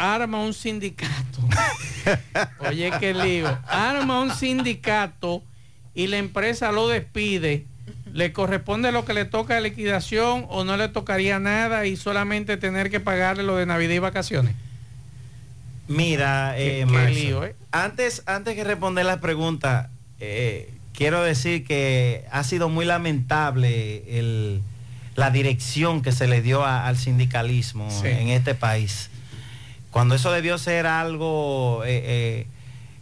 Arma un sindicato. Oye, qué lío. Arma un sindicato y la empresa lo despide. ¿Le corresponde lo que le toca de liquidación o no le tocaría nada y solamente tener que pagarle lo de Navidad y vacaciones? Mira, Qué- eh, qué Maxo, lío, ¿eh? antes, antes que responder la pregunta, eh, quiero decir que ha sido muy lamentable el- la dirección que se le dio a- al sindicalismo Sí. en este país. Cuando eso debió ser algo eh, eh,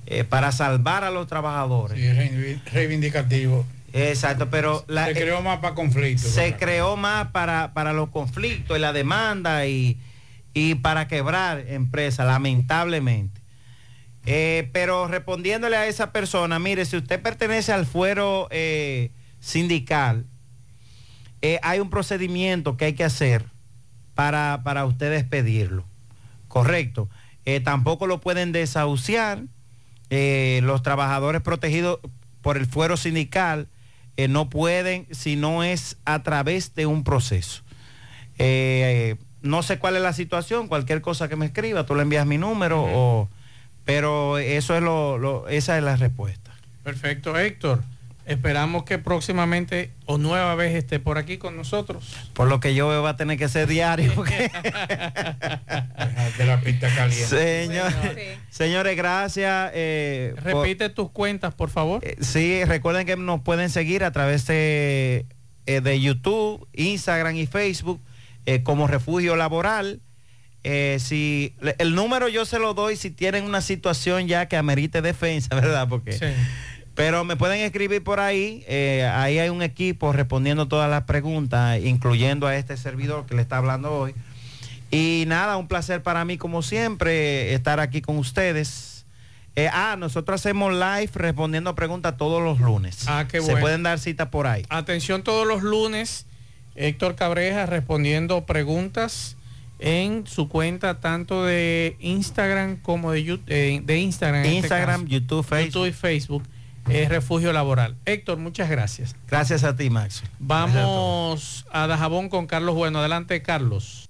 eh, para salvar a los trabajadores. Sí, reivindi- reivindicativo. Exacto, pero la, Se creó más para conflictos. se creó más para, para los conflictos y la demanda y, y para quebrar empresas, lamentablemente. Eh, pero respondiéndole a esa persona, mire, si usted pertenece al fuero eh, sindical, eh, hay un procedimiento que hay que hacer para, para usted despedirlo. Correcto. Eh, tampoco lo pueden desahuciar. Eh, los trabajadores protegidos por el fuero sindical eh, no pueden si no es a través de un proceso. No sé cuál es la situación, cualquier cosa que me escriba, tú le envías mi número, o, pero eso es lo, lo- esa es la respuesta. Perfecto, Héctor. Esperamos que próximamente o nueva vez esté por aquí con nosotros. Por lo que yo veo va a tener que ser diario. porque- De la pista caliente. Señor- Señores, gracias. eh, por- Repite tus cuentas, por favor. Eh, sí, recuerden que nos pueden seguir a través de, eh, de YouTube, Instagram y Facebook eh, como Refugio Laboral. Eh, si el número yo se lo doy si tienen una situación ya que amerite defensa, ¿verdad? Porque pero me pueden escribir por ahí. eh, ahí hay un equipo respondiendo todas las preguntas, incluyendo a este servidor que le está hablando hoy. Y nada, un placer para mí como siempre estar aquí con ustedes. Eh, ah, nosotros hacemos live respondiendo preguntas todos los lunes. Ah, qué Se bueno. pueden dar cita por ahí. Atención todos los lunes, Héctor Cabreja respondiendo preguntas en su cuenta tanto de Instagram como de, eh, de Instagram. este Instagram, caso. YouTube, Facebook. YouTube y Facebook. Es Refugio Laboral. Héctor, muchas gracias. Gracias a ti, Max. Vamos a Dajabón con Carlos Bueno. Adelante, Carlos.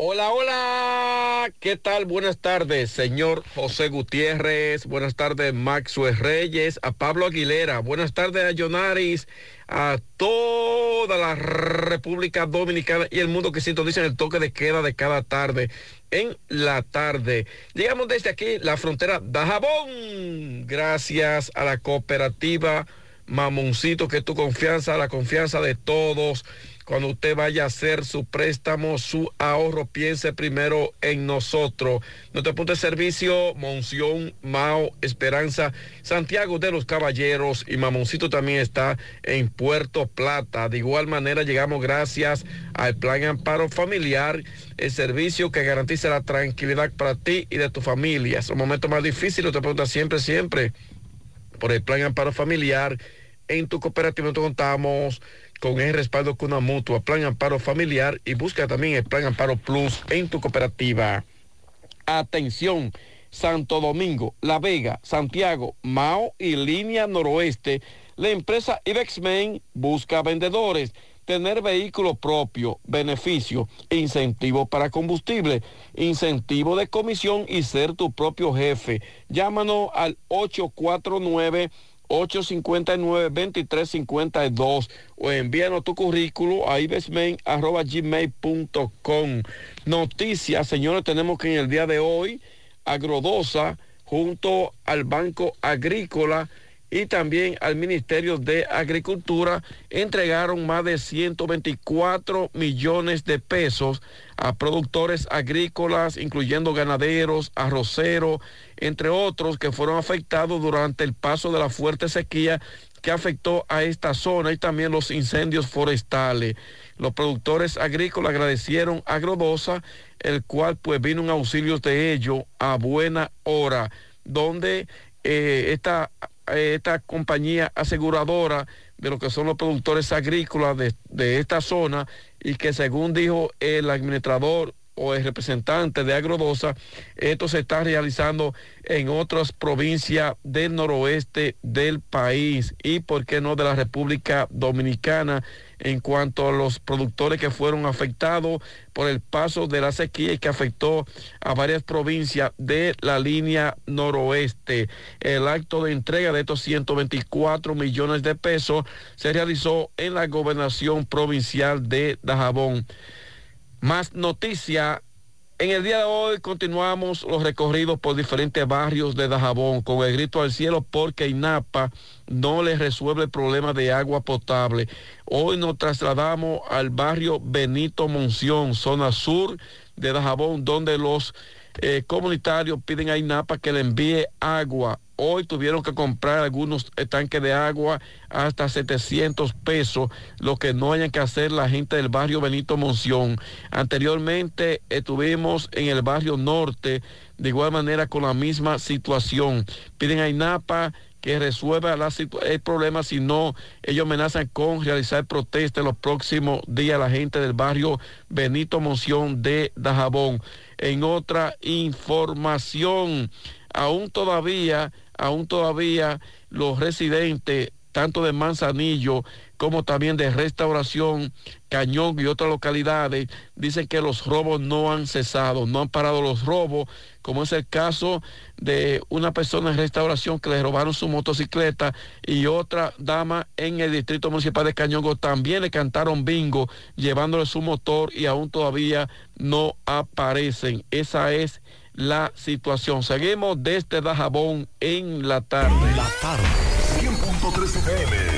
Hola, hola, ¿qué tal? Buenas tardes, señor José Gutiérrez, buenas tardes, Maxwell Reyes, a Pablo Aguilera, buenas tardes a Yonaris, a toda la República Dominicana y el mundo que sintoniza el toque de queda de cada tarde en la tarde. Llegamos desde aquí, la frontera Dajabón, gracias a la cooperativa Mamoncito, que tu confianza, la confianza de todos. Cuando usted vaya a hacer su préstamo, su ahorro, piense primero en nosotros. Nuestro punto de servicio, Monción, Mao, Esperanza, Santiago de los Caballeros y Mamoncito también está en Puerto Plata. De igual manera, llegamos gracias al Plan Amparo Familiar, el servicio que garantiza la tranquilidad para ti y de tu familia. Es un momento más difícil, te pregunta siempre, siempre por el plan amparo familiar. En tu cooperativa nosotros contamos con el respaldo con una mutua, plan amparo familiar y busca también el plan amparo plus en tu cooperativa. Atención, Santo Domingo, La Vega, Santiago, Mao y Línea Noroeste. La empresa Ibexmen busca vendedores tener vehículo propio, beneficio, incentivo para combustible, incentivo de comisión y ser tu propio jefe. Llámanos al 849 859-2352 o envíanos tu currículo a ibesmen.gmail.com. Noticias, señores, tenemos que en el día de hoy, Agrodosa, junto al Banco Agrícola, y también al Ministerio de Agricultura entregaron más de 124 millones de pesos a productores agrícolas, incluyendo ganaderos, arroceros, entre otros que fueron afectados durante el paso de la fuerte sequía que afectó a esta zona y también los incendios forestales. Los productores agrícolas agradecieron a Agrodosa, el cual pues vino un auxilio de ello a buena hora, donde eh, esta esta compañía aseguradora de lo que son los productores agrícolas de, de, esta zona y que según dijo el administrador o el representante de Agrodosa, esto se está realizando en otras provincias del noroeste del país y, por qué no, de la República Dominicana en cuanto a los productores que fueron afectados por el paso de la sequía y que afectó a varias provincias de la línea noroeste. El acto de entrega de estos 124 millones de pesos se realizó en la gobernación provincial de Dajabón. Más noticia. En el día de hoy continuamos los recorridos por diferentes barrios de Dajabón con el grito al cielo porque INAPA no les resuelve el problema de agua potable. Hoy nos trasladamos al barrio Benito Monción, zona sur de Dajabón, donde los eh, comunitarios piden a INAPA que le envíe agua. Hoy tuvieron que comprar algunos eh, tanques de agua hasta 700 pesos, lo que no hayan que hacer la gente del barrio Benito Monción. Anteriormente estuvimos en el barrio norte, de igual manera con la misma situación. Piden a INAPA que resuelva el problema, si no, ellos amenazan con realizar protestas los próximos días la gente del barrio Benito Monción de Dajabón. En otra información, aún todavía, aún todavía los residentes, tanto de Manzanillo como también de Restauración, Cañón y otras localidades, dicen que los robos no han cesado, no han parado los robos, como es el caso de una persona en Restauración que le robaron su motocicleta y otra dama en el Distrito Municipal de Cañongo también le cantaron bingo llevándole su motor y aún todavía no aparecen. Esa es la situación. Seguimos desde Dajabón en la tarde. La tarde, 100.3 FM,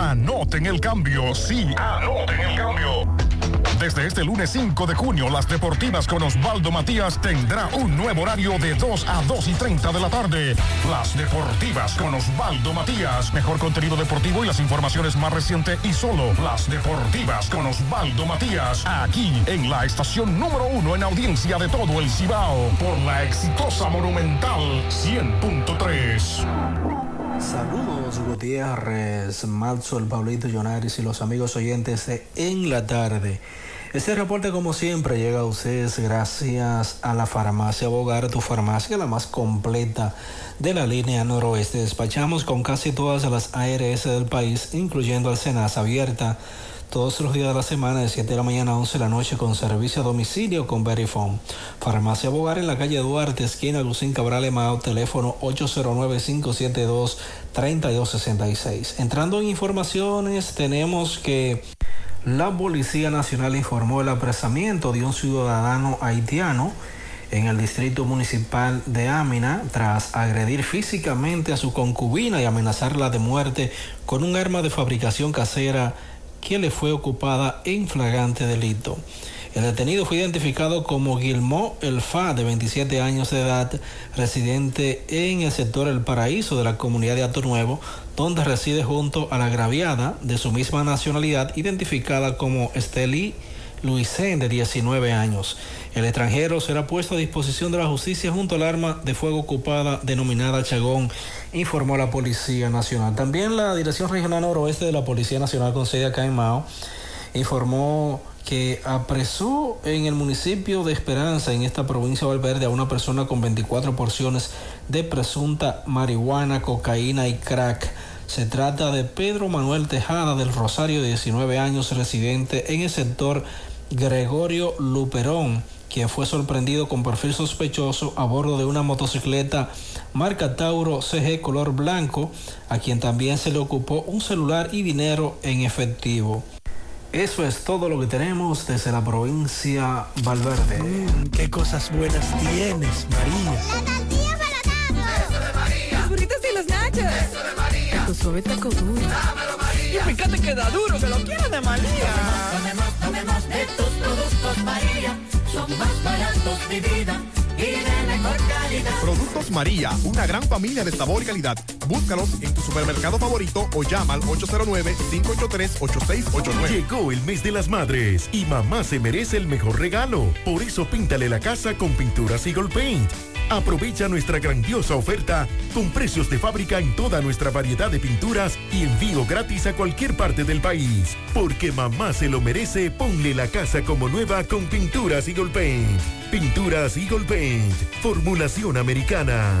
Anoten el cambio, sí, anoten el cambio. Desde este lunes 5 de junio, las deportivas con Osvaldo Matías tendrá un nuevo horario de 2 a 2 y 30 de la tarde. Las deportivas con Osvaldo Matías. Mejor contenido deportivo y las informaciones más recientes y solo las deportivas con Osvaldo Matías. Aquí en la estación número uno en audiencia de todo el Cibao. Por la exitosa Monumental 100.3. Saludos Gutiérrez, Malzo, el Pablito Llonaris y los amigos oyentes de En la Tarde. Este reporte como siempre llega a ustedes gracias a la farmacia Bogar, tu farmacia la más completa de la línea noroeste. Despachamos con casi todas las ARS del país, incluyendo al Senas abierta todos los días de la semana de 7 de la mañana a 11 de la noche con servicio a domicilio con Verifone. Farmacia Bogar en la calle Duarte, esquina Lucín Cabral Emao, teléfono 809-572-3266. Entrando en informaciones, tenemos que la Policía Nacional informó el apresamiento de un ciudadano haitiano en el distrito municipal de Amina tras agredir físicamente a su concubina y amenazarla de muerte con un arma de fabricación casera que le fue ocupada en flagrante delito. El detenido fue identificado como Guilmó Elfa, de 27 años de edad, residente en el sector El Paraíso de la comunidad de Ato Nuevo, donde reside junto a la agraviada de su misma nacionalidad, identificada como Esteli Luisén, de 19 años. El extranjero será puesto a disposición de la justicia junto al arma de fuego ocupada denominada Chagón, informó la Policía Nacional. También la Dirección Regional Noroeste de la Policía Nacional con sede acá en Mao informó que apresó en el municipio de Esperanza, en esta provincia de Valverde, a una persona con 24 porciones de presunta marihuana, cocaína y crack. Se trata de Pedro Manuel Tejada del Rosario, de 19 años, residente en el sector Gregorio Luperón, quien fue sorprendido con perfil sospechoso a bordo de una motocicleta marca Tauro CG color blanco, a quien también se le ocupó un celular y dinero en efectivo. Eso es todo lo que tenemos desde la provincia Valverde. qué cosas buenas tienes, María. Los burritos y los nachos. Eso de María. Tu suave taco duro. Y fíjate que da duro, que lo quiero de María. Tomemos, tomemos de tus productos María. Son más baratos de vida y de mejor calidad. Productos María, una gran familia de sabor y calidad. Búscalos en tu supermercado favorito o llama al 809-583-8689. Llegó el mes de las madres y mamá se merece el mejor regalo. Por eso píntale la casa con pinturas Eagle Paint. Aprovecha nuestra grandiosa oferta con precios de fábrica en toda nuestra variedad de pinturas y envío gratis a cualquier parte del país. Porque mamá se lo merece, ponle la casa como nueva con pinturas Eagle Paint. Pinturas Eagle Paint, formulación americana.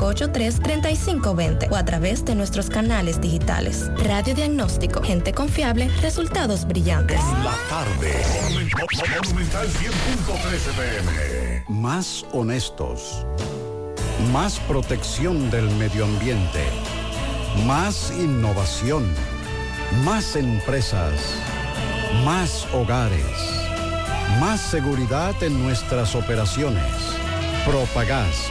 809-583-3520 o a través de nuestros canales digitales. Radiodiagnóstico, gente confiable, resultados brillantes. La tarde. Monumental 100.13 pm. Más honestos. Más protección del medio ambiente. Más innovación. Más empresas. Más hogares. Más seguridad en nuestras operaciones. Propagás.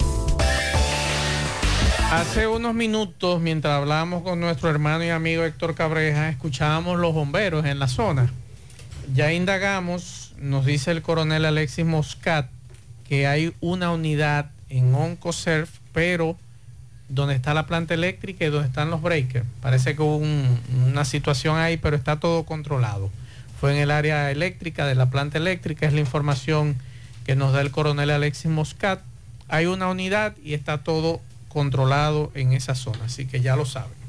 Hace unos minutos, mientras hablábamos con nuestro hermano y amigo Héctor Cabreja, escuchábamos los bomberos en la zona. Ya indagamos, nos dice el coronel Alexis Moscat, que hay una unidad en Oncosurf, pero donde está la planta eléctrica y donde están los breakers. Parece que hubo un- una situación ahí, pero está todo controlado. Fue en el área eléctrica de la planta eléctrica, es la información que nos da el coronel Alexis Moscat. Hay una unidad y está todo controlado en esa zona, así que ya lo saben.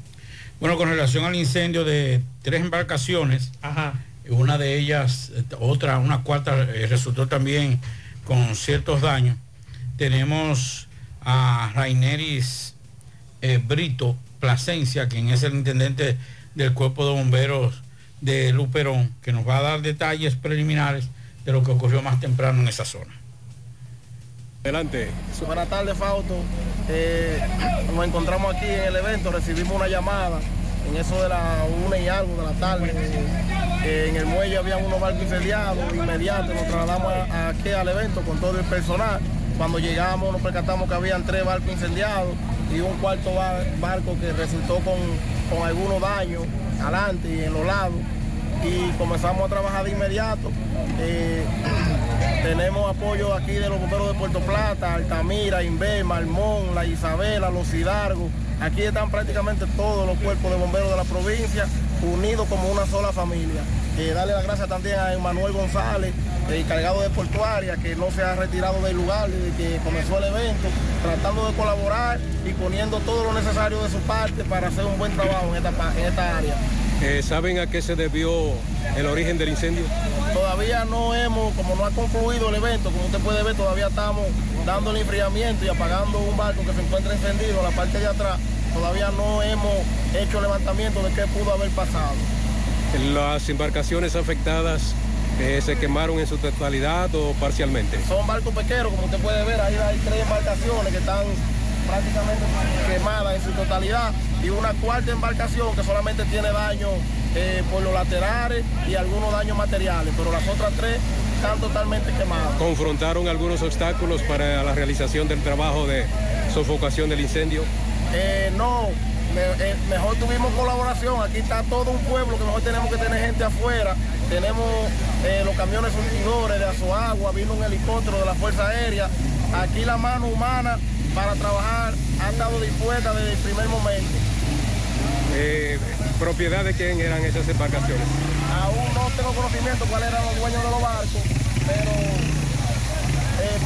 Bueno, con relación al incendio de tres embarcaciones, una de ellas, otra, una cuarta, eh, resultó también con ciertos daños. Tenemos a Raineris eh, Brito Plasencia, quien es el intendente del Cuerpo de Bomberos de Luperón, que nos va a dar detalles preliminares de lo que ocurrió más temprano en esa zona. Adelante. Buenas tardes, Fausto. Eh, nos encontramos aquí en el evento, recibimos una llamada en eso de la una y algo de la tarde. Eh, en el muelle había unos barcos incendiados, inmediato nos trasladamos a- aquí al evento con todo el personal. Cuando llegamos nos percatamos que habían tres barcos incendiados y un cuarto bar- barco que resultó con, con algunos daños adelante y en los lados. Y comenzamos a trabajar de inmediato. Eh, tenemos apoyo aquí de los bomberos de Puerto Plata, Altamira, Inver, Malmón, La Isabela, Los Hidalgos. Aquí están prácticamente todos los cuerpos de bomberos de la provincia unidos como una sola familia. Eh, darle las gracias también a Emanuel González, el encargado de portuaria, que no se ha retirado del lugar desde que comenzó el evento, tratando de colaborar y poniendo todo lo necesario de su parte para hacer un buen trabajo en esta, en esta área. Eh, ¿Saben a qué se debió el origen del incendio? Todavía no hemos, como no ha concluido el evento, como usted puede ver, todavía estamos dando el enfriamiento y apagando un barco que se encuentra encendido en la parte de atrás. Todavía no hemos hecho levantamiento de qué pudo haber pasado. ¿Las embarcaciones afectadas eh, se quemaron en su totalidad o parcialmente? Son barcos pequeños, como usted puede ver, ahí hay tres embarcaciones que están prácticamente quemadas en su totalidad y una cuarta embarcación que solamente tiene daño eh, por los laterales y algunos daños materiales, pero las otras tres están totalmente quemadas. ¿Confrontaron algunos obstáculos para la realización del trabajo de sofocación del incendio? Eh, no, eh, mejor tuvimos colaboración. Aquí está todo un pueblo que mejor tenemos que tener gente afuera. Tenemos eh, los camiones surtidores de Azoagua, vino un helicóptero de la Fuerza Aérea. Aquí la mano humana para trabajar ha estado dispuesta desde el primer momento. Eh, ¿Propiedad de quién eran esas embarcaciones? Aún no tengo conocimiento cuáles eran los dueños de los barcos, pero eh,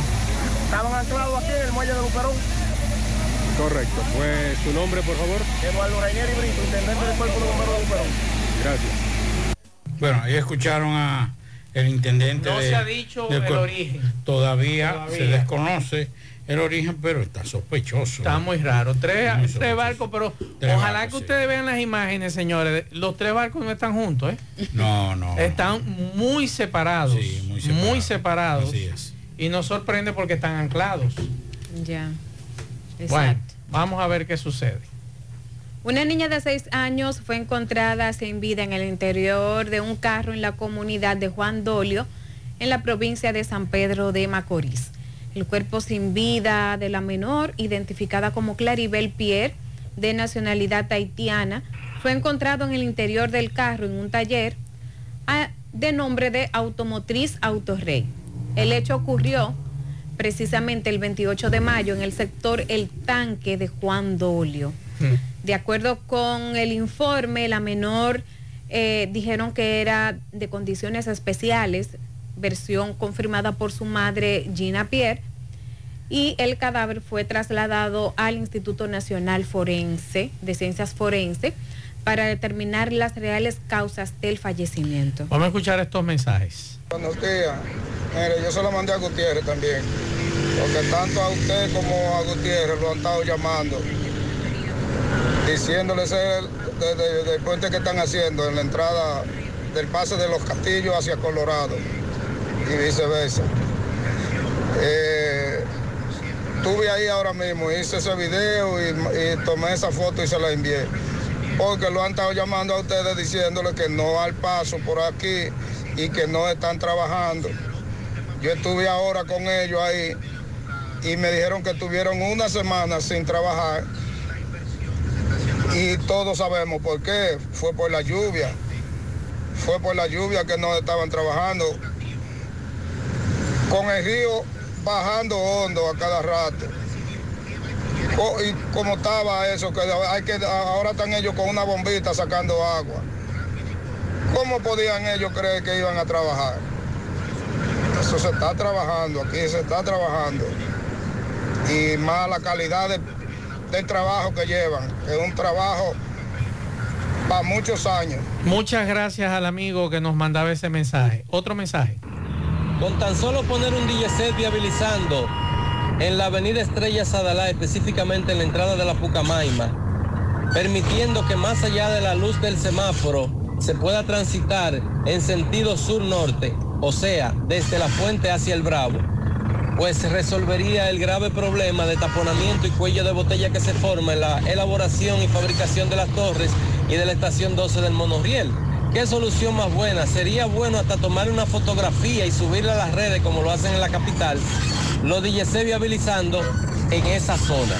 estaban anclados aquí en el muelle de Luperón. Correcto. Pues su nombre, por favor. Eduardo Rainieri Brito, intendente del cuerpo de bomberos de Luperón. Gracias. Bueno, ahí escucharon a el intendente. No de- se ha dicho el origen. Todavía, Todavía. se desconoce el origen, pero está sospechoso. Está muy raro. Tres, Muy tres barcos, pero Tres ojalá barcos, que ustedes vean las imágenes, señores. Los tres barcos no están juntos, ¿eh? No, no. Están muy separados. muy muy separados. separados. Así es. Y nos sorprende porque están anclados. Ya. Bueno, vamos a ver qué sucede. Una niña de 6 años fue encontrada sin vida en el interior de un carro en la comunidad de Juan Dolio, en la provincia de San Pedro de Macorís. El cuerpo sin vida de la menor, identificada como Claribel Pierre, de nacionalidad haitiana, fue encontrado en el interior del carro en un taller de nombre de Automotriz Autorrey. El hecho ocurrió precisamente el 28 de mayo en el sector El Tanque de Juan Dolio. De acuerdo con el informe, la menor eh, dijeron que era de condiciones especiales, versión confirmada por su madre Gina Pierre, y el cadáver fue trasladado al Instituto Nacional Forense de Ciencias Forense para determinar las reales causas del fallecimiento. Vamos a escuchar estos mensajes. Buenos días. Mire, yo se lo mandé a Gutiérrez también. Porque tanto a usted como a Gutiérrez lo han estado llamando. Diciéndole ese de- de- del puente que están haciendo en la entrada del pase de los castillos hacia Colorado y viceversa. Eh, estuve ahí ahora mismo, hice ese video y, y tomé esa foto y se la envié. Porque lo han estado llamando a ustedes diciéndole que no al paso por aquí y que no están trabajando. Yo estuve ahora con ellos ahí y me dijeron que tuvieron una semana sin trabajar. Y todos sabemos por qué. Fue por la lluvia. Fue por la lluvia que no estaban trabajando. Con el río bajando hondo a cada rato. Y como estaba eso, que hay que ahora están ellos con una bombita sacando agua. ¿Cómo podían ellos creer que iban a trabajar? Eso se está trabajando, aquí se está trabajando. Y más la calidad de- del trabajo que llevan, que es un trabajo para muchos años. Muchas gracias al amigo que nos mandaba ese mensaje. Otro mensaje. Con tan solo poner un DJ viabilizando en la avenida Estrella Sadalá, específicamente en la entrada de la Pucamaima, permitiendo que más allá de la luz del semáforo se pueda transitar en sentido sur-norte, o sea, desde la fuente hacia el Bravo, pues resolvería el grave problema de taponamiento y cuello de botella que se forma en la elaboración y fabricación de las torres y de la estación 12 del monorriel. ¿Qué solución más buena? Sería bueno hasta tomar una fotografía y subirla a las redes como lo hacen en la capital, los DJC viabilizando en esa zona.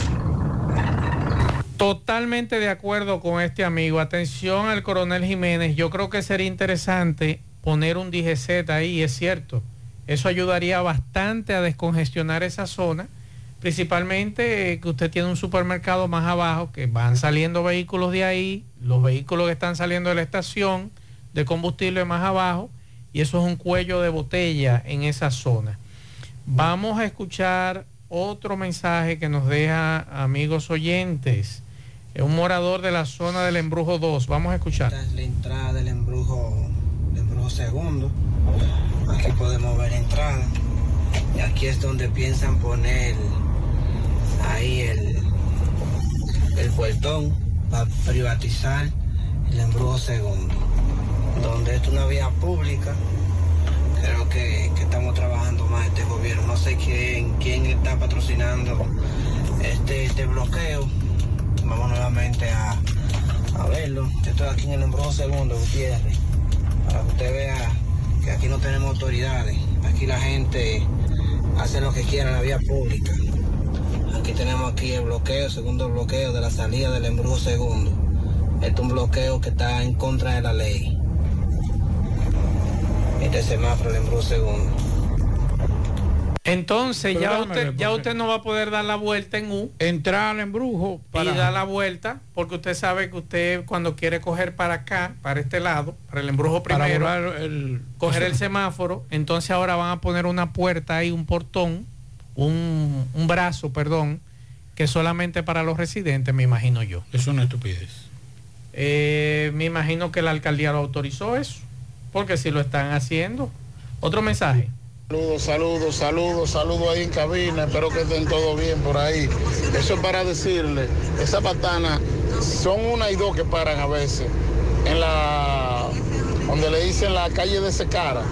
Totalmente de acuerdo con este amigo. Atención al coronel Jiménez. Yo creo que sería interesante poner un DGZ ahí, es cierto. Eso ayudaría bastante a descongestionar esa zona. Principalmente eh, que usted tiene un supermercado más abajo, que van saliendo vehículos de ahí, los vehículos que están saliendo de la estación de combustible más abajo, y eso es un cuello de botella en esa zona. Vamos a escuchar otro mensaje que nos deja amigos oyentes. Es un morador de la zona del Embrujo 2. Vamos a escuchar. Esta es la entrada del embrujo, del embrujo segundo. Aquí podemos ver entrada. Y aquí es donde piensan poner ahí el, el puertón para privatizar el embrujo segundo. Donde es una vía pública, creo que, que estamos trabajando más este gobierno. No sé quién, quién está patrocinando este, este bloqueo, vamos nuevamente a, a verlo. Yo estoy aquí en el embrujo segundo, Gutiérrez, para que usted vea que aquí no tenemos autoridades. Aquí la gente hace lo que quiera en la vía pública. Aquí tenemos aquí el bloqueo, segundo bloqueo de la salida del embrujo segundo. Este es un bloqueo que está en contra de la ley. Este semáforo del embrujo segundo. Entonces Pero ya usted, ya usted no va a poder dar la vuelta en U. Entrar al embrujo para- y dar la vuelta, porque usted sabe que usted cuando quiere coger para acá, para este lado, para el embrujo primero, el- coger el semáforo, entonces ahora van a poner una puerta ahí, un portón, un, un brazo, perdón, que solamente para los residentes, me imagino yo. Es una estupidez. Eh, me imagino que la alcaldía lo autorizó eso, porque si lo están haciendo. Otro mensaje. Saludos, saludos, saludos, saludos ahí en cabina. Espero que estén todos bien por ahí. Eso es para decirle, esas patanas son una y dos que paran a veces. En la, donde le dicen la calle de Secara,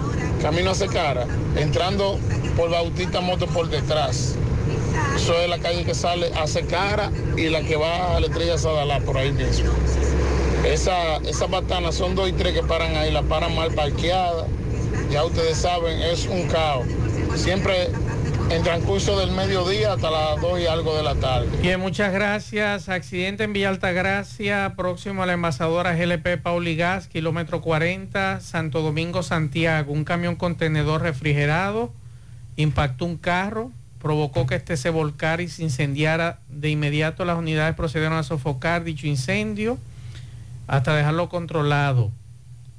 camino a Secara, entrando por Bautista Moto por detrás. Eso es la calle que sale a Secara y la que va a la estrella Sadalá, por ahí mismo. Esa, esas patanas son dos y tres que paran ahí, la paran mal parqueadas. Ya ustedes saben, es un caos. Siempre en transcurso del mediodía hasta las dos y algo de la tarde. Bien, muchas gracias. Accidente en Villa Altagracia, próximo a la envasadora GLP Pauligas, kilómetro 40, Santo Domingo, Santiago. Un camión contenedor refrigerado impactó un carro, provocó que este se volcara y se incendiara. De inmediato las unidades procedieron a sofocar dicho incendio hasta dejarlo controlado.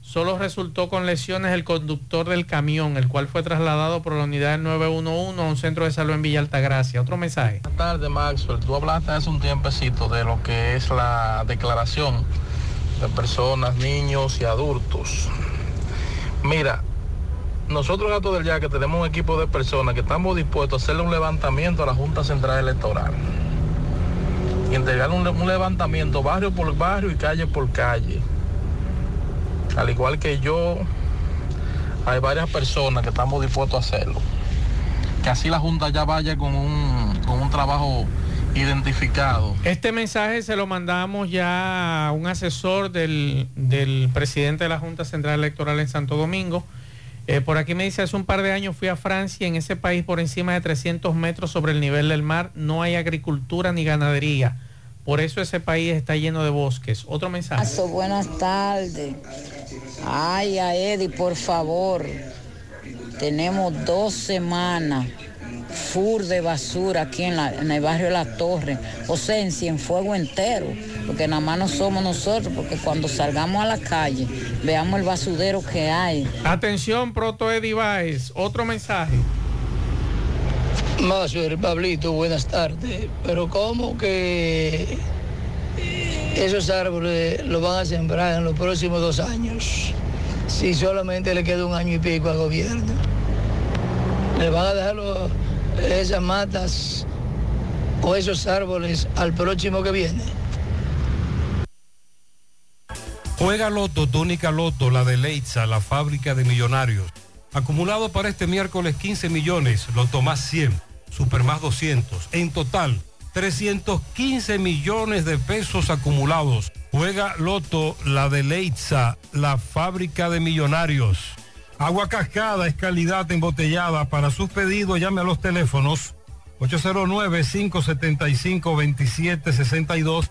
Solo resultó con lesiones el conductor del camión, el cual fue trasladado por la unidad 911 a un centro de salud en Villa Altagracia. Otro mensaje. Buenas tardes, Maxwell. Tú hablaste hace un tiempecito de lo que es la declaración de personas, niños y adultos. Mira, nosotros Gato del Ya que tenemos un equipo de personas que estamos dispuestos a hacerle un levantamiento a la Junta Central Electoral. Y entregar un, un levantamiento barrio por barrio y calle por calle. Al igual que yo, hay varias personas que estamos dispuestos a hacerlo que así la Junta ya vaya con un, con un trabajo identificado. Este mensaje se lo mandamos ya a un asesor del, del presidente de la Junta Central Electoral en Santo Domingo. Eh, por aquí me dice, hace un par de años fui a Francia, en ese país por encima de 300 metros sobre el nivel del mar no hay agricultura ni ganadería. Por eso ese país está lleno de bosques. Otro mensaje. Buenas tardes. Ay, a Eddie, por favor. Tenemos dos semanas full de basura aquí en, la- en el barrio La Torre, o sea, en Cienfuego entero, porque nada más no somos nosotros, porque cuando salgamos a la calle, veamos el basurero que hay. Atención, Proto Eddie Baez. Otro mensaje. Mazuer, Pablito, buenas tardes. Pero ¿cómo que esos árboles los van a sembrar en los próximos dos años? Si solamente le queda un año y pico al gobierno. Le van a dejar los- esas matas o esos árboles al próximo que viene. Juega Loto, tónica Loto, la de Leitza, la fábrica de millonarios. Acumulado para este miércoles 15 millones, Loto más 100, Super más 200. En total, 315 millones de pesos acumulados. Juega Loto, la de Leitza, la fábrica de millonarios. Agua cascada es calidad embotellada. Para sus pedidos llame a los teléfonos 809-575-2762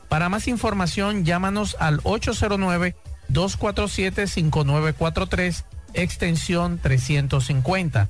Para más información llámanos al 247-5943, extensión 350.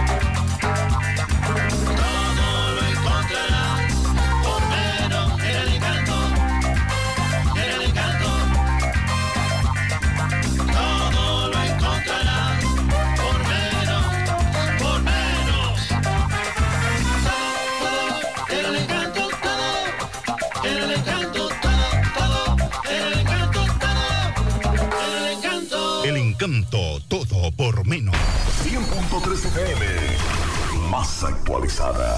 Encanto todo por menos. 100.3 FM. Más actualizada.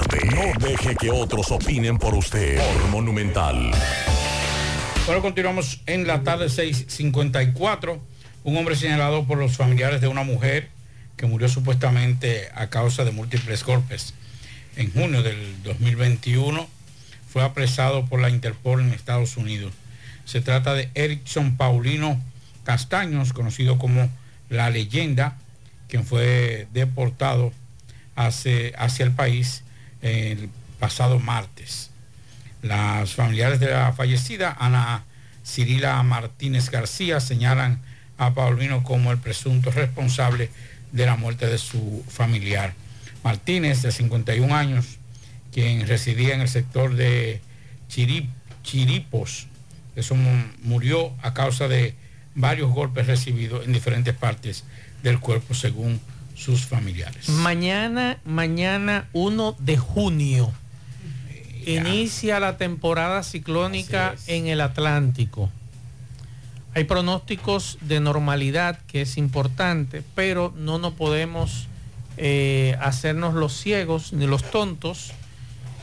No deje que otros opinen por usted. Monumental. Bueno, continuamos en la tarde 6.54. Un hombre señalado por los familiares de una mujer que murió supuestamente a causa de múltiples golpes. En junio del 2021 fue apresado por la Interpol en Estados Unidos. Se trata de Erickson Paulino Castaños, conocido como La Leyenda, quien fue deportado hacia el país el pasado martes. Las familiares de la fallecida, Ana Cirila Martínez García, señalan a Paulino como el presunto responsable de la muerte de su familiar. Martínez, de 51 años, quien residía en el sector de Chirip, Chiripos, eso murió a causa de varios golpes recibidos en diferentes partes del cuerpo, según sus familiares. Mañana, mañana 1 de junio, inicia la temporada ciclónica en el Atlántico. Hay pronósticos de normalidad, que es importante, pero no nos podemos eh, hacernos los ciegos ni los tontos.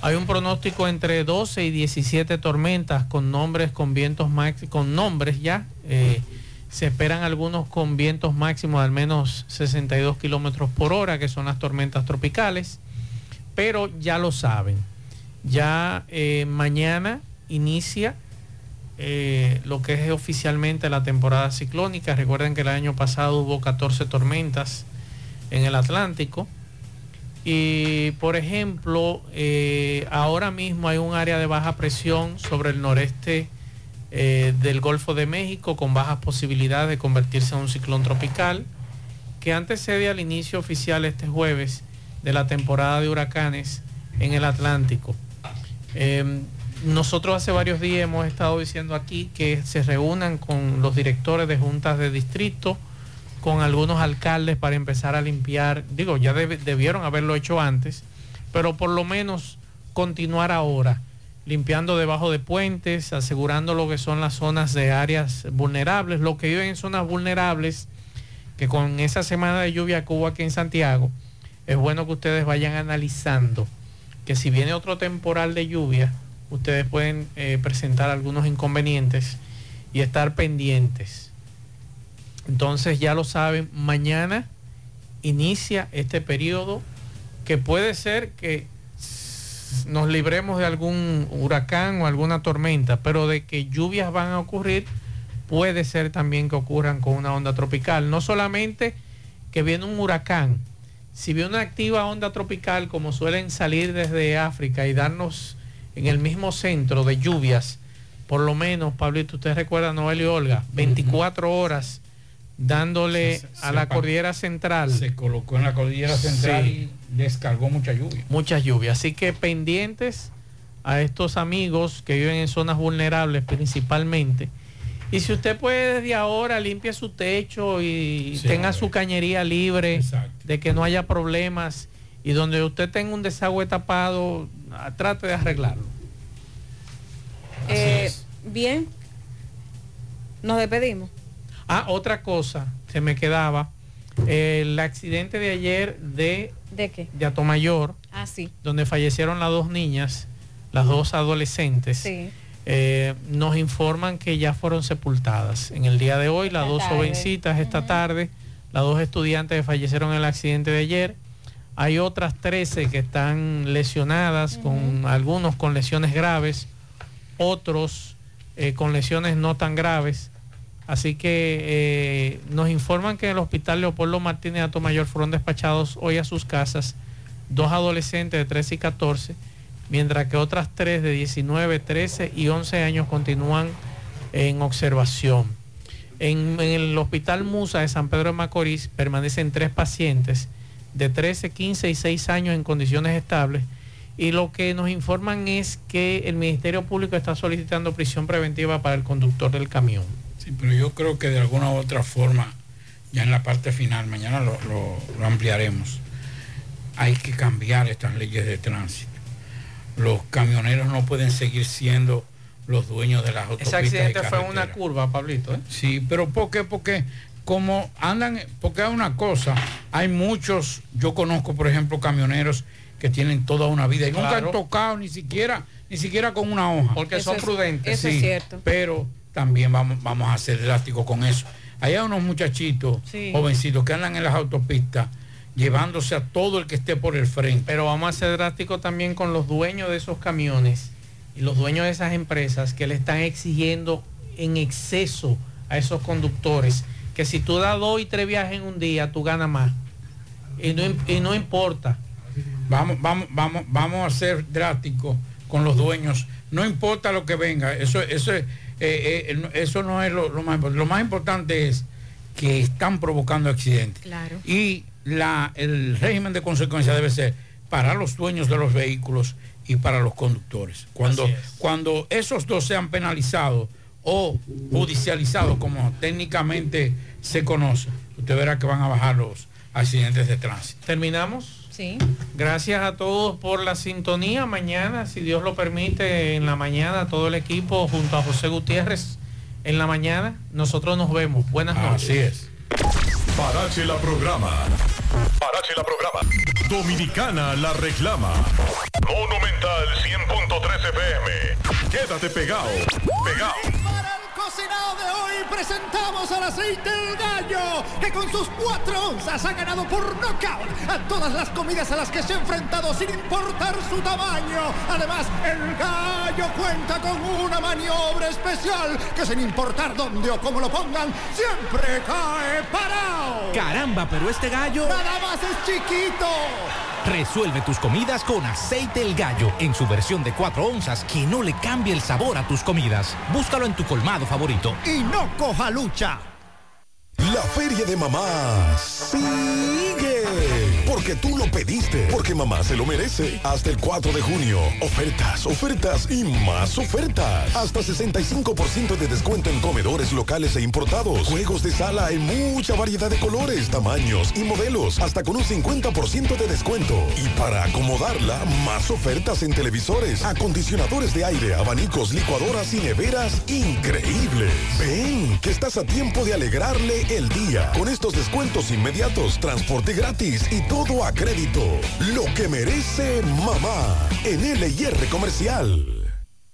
Hay un pronóstico entre 12 y 17 tormentas con nombres, con vientos máximos, con nombres ya. eh, se esperan algunos con vientos máximos de al menos 62 kilómetros por hora, que son las tormentas tropicales. Pero ya lo saben. Ya eh, mañana inicia eh, lo que es oficialmente la temporada ciclónica. Recuerden que el año pasado hubo 14 tormentas en el Atlántico. Y por ejemplo, eh, ahora mismo hay un área de baja presión sobre el noreste eh, del Golfo de México con bajas posibilidades de convertirse en un ciclón tropical. que antecede al inicio oficial este jueves de la temporada de huracanes en el Atlántico. Eh, nosotros hace varios días hemos estado diciendo aquí que se reúnan con los directores de juntas de distrito, con algunos alcaldes para empezar a limpiar. Digo, ya deb- debieron haberlo hecho antes, pero por lo menos continuar ahora, limpiando debajo de puentes, asegurando lo que son las zonas de áreas vulnerables, los que viven en zonas vulnerables, que con esa semana de lluvia que aquí en Santiago, es bueno que ustedes vayan analizando que si viene otro temporal de lluvia, ustedes pueden eh, presentar algunos inconvenientes y estar pendientes. Entonces ya lo saben, mañana inicia este periodo que puede ser que nos libremos de algún huracán o alguna tormenta, pero de que lluvias van a ocurrir, puede ser también que ocurran con una onda tropical. No solamente que viene un huracán, si viene una activa onda tropical, como suelen salir desde África y darnos en el mismo centro de lluvias, por lo menos, Pablito, usted recuerda Noel y Olga, 24 horas dándole a la cordillera central. Se colocó en la cordillera central Sí. y descargó mucha lluvia. muchas lluvias. Así que pendientes a estos amigos que viven en zonas vulnerables principalmente. Y si usted puede desde ahora limpie su techo y Sí, tenga su cañería libre, de que no haya problemas y donde usted tenga un desagüe tapado, ah, trate de arreglarlo. Eh, bien, nos despedimos. Ah, otra cosa, se me quedaba, el accidente de ayer de, ¿De qué? de Atomayor, Ah, sí. donde fallecieron las dos niñas, las dos adolescentes. Sí. Eh, nos informan que ya fueron sepultadas. En el día de hoy, las dos tarde. jovencitas esta tarde, las dos estudiantes que fallecieron en el accidente de ayer. Hay otras 13 que están lesionadas, con algunos con lesiones graves, otros eh, con lesiones no tan graves. Así que eh, nos informan que en el hospital Leopoldo Martínez Atomayor fueron despachados hoy a sus casas dos adolescentes de 13 y 14, mientras que otras tres de 19, 13 y 11 años continúan en observación. En, en el hospital Musa de San Pedro de Macorís permanecen tres pacientes de 13, 15 y 6 años en condiciones estables y lo que nos informan es que el Ministerio Público está solicitando prisión preventiva para el conductor del camión. Sí, pero yo creo que de alguna u otra forma, ya en la parte final, mañana lo, lo- lo ampliaremos, hay que cambiar estas leyes de tránsito. Los camioneros no pueden seguir siendo los dueños de las autopistas. Ese accidente fue una curva, Pablito. ¿eh? Sí, pero ¿por qué? Porque como andan, porque hay una cosa, hay muchos, yo conozco por ejemplo camioneros que tienen toda una vida y nunca Claro. han tocado ni siquiera, ni siquiera con una hoja. Porque Eso son es- prudentes. eso es cierto. Pero también vamos, vamos a ser drásticos con eso. Hay unos muchachitos, Sí. jovencitos, que andan en las autopistas llevándose a todo el que esté por el frente. Pero vamos a ser drásticos también con los dueños de esos camiones y los dueños de esas empresas que le están exigiendo en exceso a esos conductores que si tú das dos y tres viajes en un día, tú ganas más. Y no, y no importa. Vamos, vamos, vamos, vamos a ser drásticos con los dueños. No importa lo que venga, eso, eso, es, eh, eh, eso no es lo, lo más importante. Lo más importante es que están provocando accidentes. Claro. Y la, el régimen de consecuencia debe ser para los dueños de los vehículos y para los conductores. Cuando, es. cuando esos dos sean penalizados o judicializados, como técnicamente se conoce, usted verá que van a bajar los accidentes de tránsito. ¿Terminamos? Sí. Gracias a todos por la sintonía. Mañana, si Dios lo permite, en la mañana todo el equipo junto a José Gutiérrez en la mañana. Nosotros nos vemos. Buenas noches. Así es. Parache la programa. Parache la programa. Dominicana la reclama. Monumental 100.13 FM. Quédate pegado. Pegado. Cocinado de hoy presentamos al aceite del gallo, que con sus cuatro onzas ha ganado por nocaut a todas las comidas a las que se ha enfrentado sin importar su tamaño. Además, el gallo cuenta con una maniobra especial que sin importar dónde o cómo lo pongan, siempre cae parado. Caramba, pero este gallo Nada más es chiquito. Resuelve tus comidas con aceite el gallo en su versión de 4 onzas que no le cambie el sabor a tus comidas. Búscalo en tu colmado favorito. Y no coja lucha. La feria de mamá sigue. Porque tú lo pediste. Porque mamá se lo merece. Hasta el 4 de junio. Ofertas, ofertas y más ofertas. Hasta 65% de descuento en comedores locales e importados. Juegos de sala en mucha variedad de colores, tamaños y modelos. Hasta con un 50% de descuento. Y para acomodarla, más ofertas en televisores, acondicionadores de aire, abanicos, licuadoras y neveras increíbles. Ven, que estás a tiempo de alegrarle el día. Con estos descuentos inmediatos, transporte gratis y todo a crédito. Lo que merece mamá en LIR Comercial.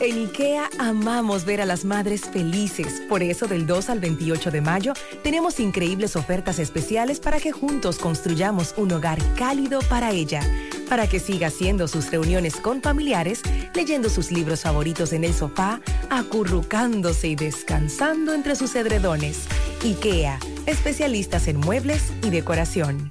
En IKEA amamos ver a las madres felices. Por eso del 2 al 28 de mayo tenemos increíbles ofertas especiales para que juntos construyamos un hogar cálido para ella. Para que siga haciendo sus reuniones con familiares, leyendo sus libros favoritos en el sofá, acurrucándose y descansando entre sus edredones. IKEA, especialistas en muebles y decoración.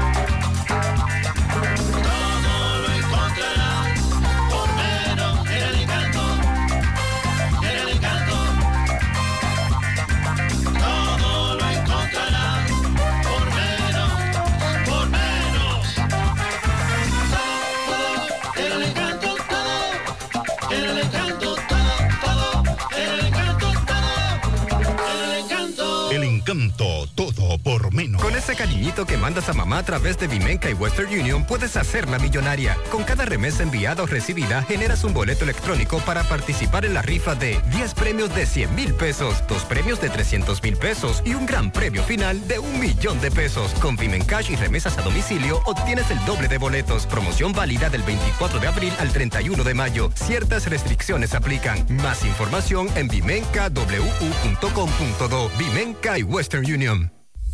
Encanto. Encanto por menos. Con ese cariñito que mandas a mamá a través de Vimenca y Western Union, puedes hacerla millonaria. Con cada remesa enviada o recibida, generas un boleto electrónico para participar en la rifa de 10 premios de 100 mil pesos, dos premios de 300 mil pesos y un gran premio final de un millón de pesos. Con Vimencash y remesas a domicilio, obtienes el doble de boletos. Promoción válida del 24 de abril al 31 de mayo. Ciertas restricciones aplican. Más información en vimencawu.com.do. Vimenca y Western Union.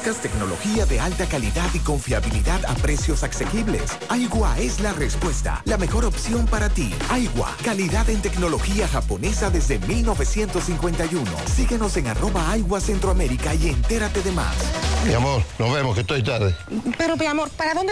¿Buscas tecnología de alta calidad y confiabilidad a precios asequibles? Aigua es la respuesta, la mejor opción para ti. Aigua, calidad en tecnología japonesa desde 1951. Síguenos en arroba Aigua Centroamérica y entérate de más. Mi amor, nos vemos que estoy tarde. Pero, mi amor, ¿para dónde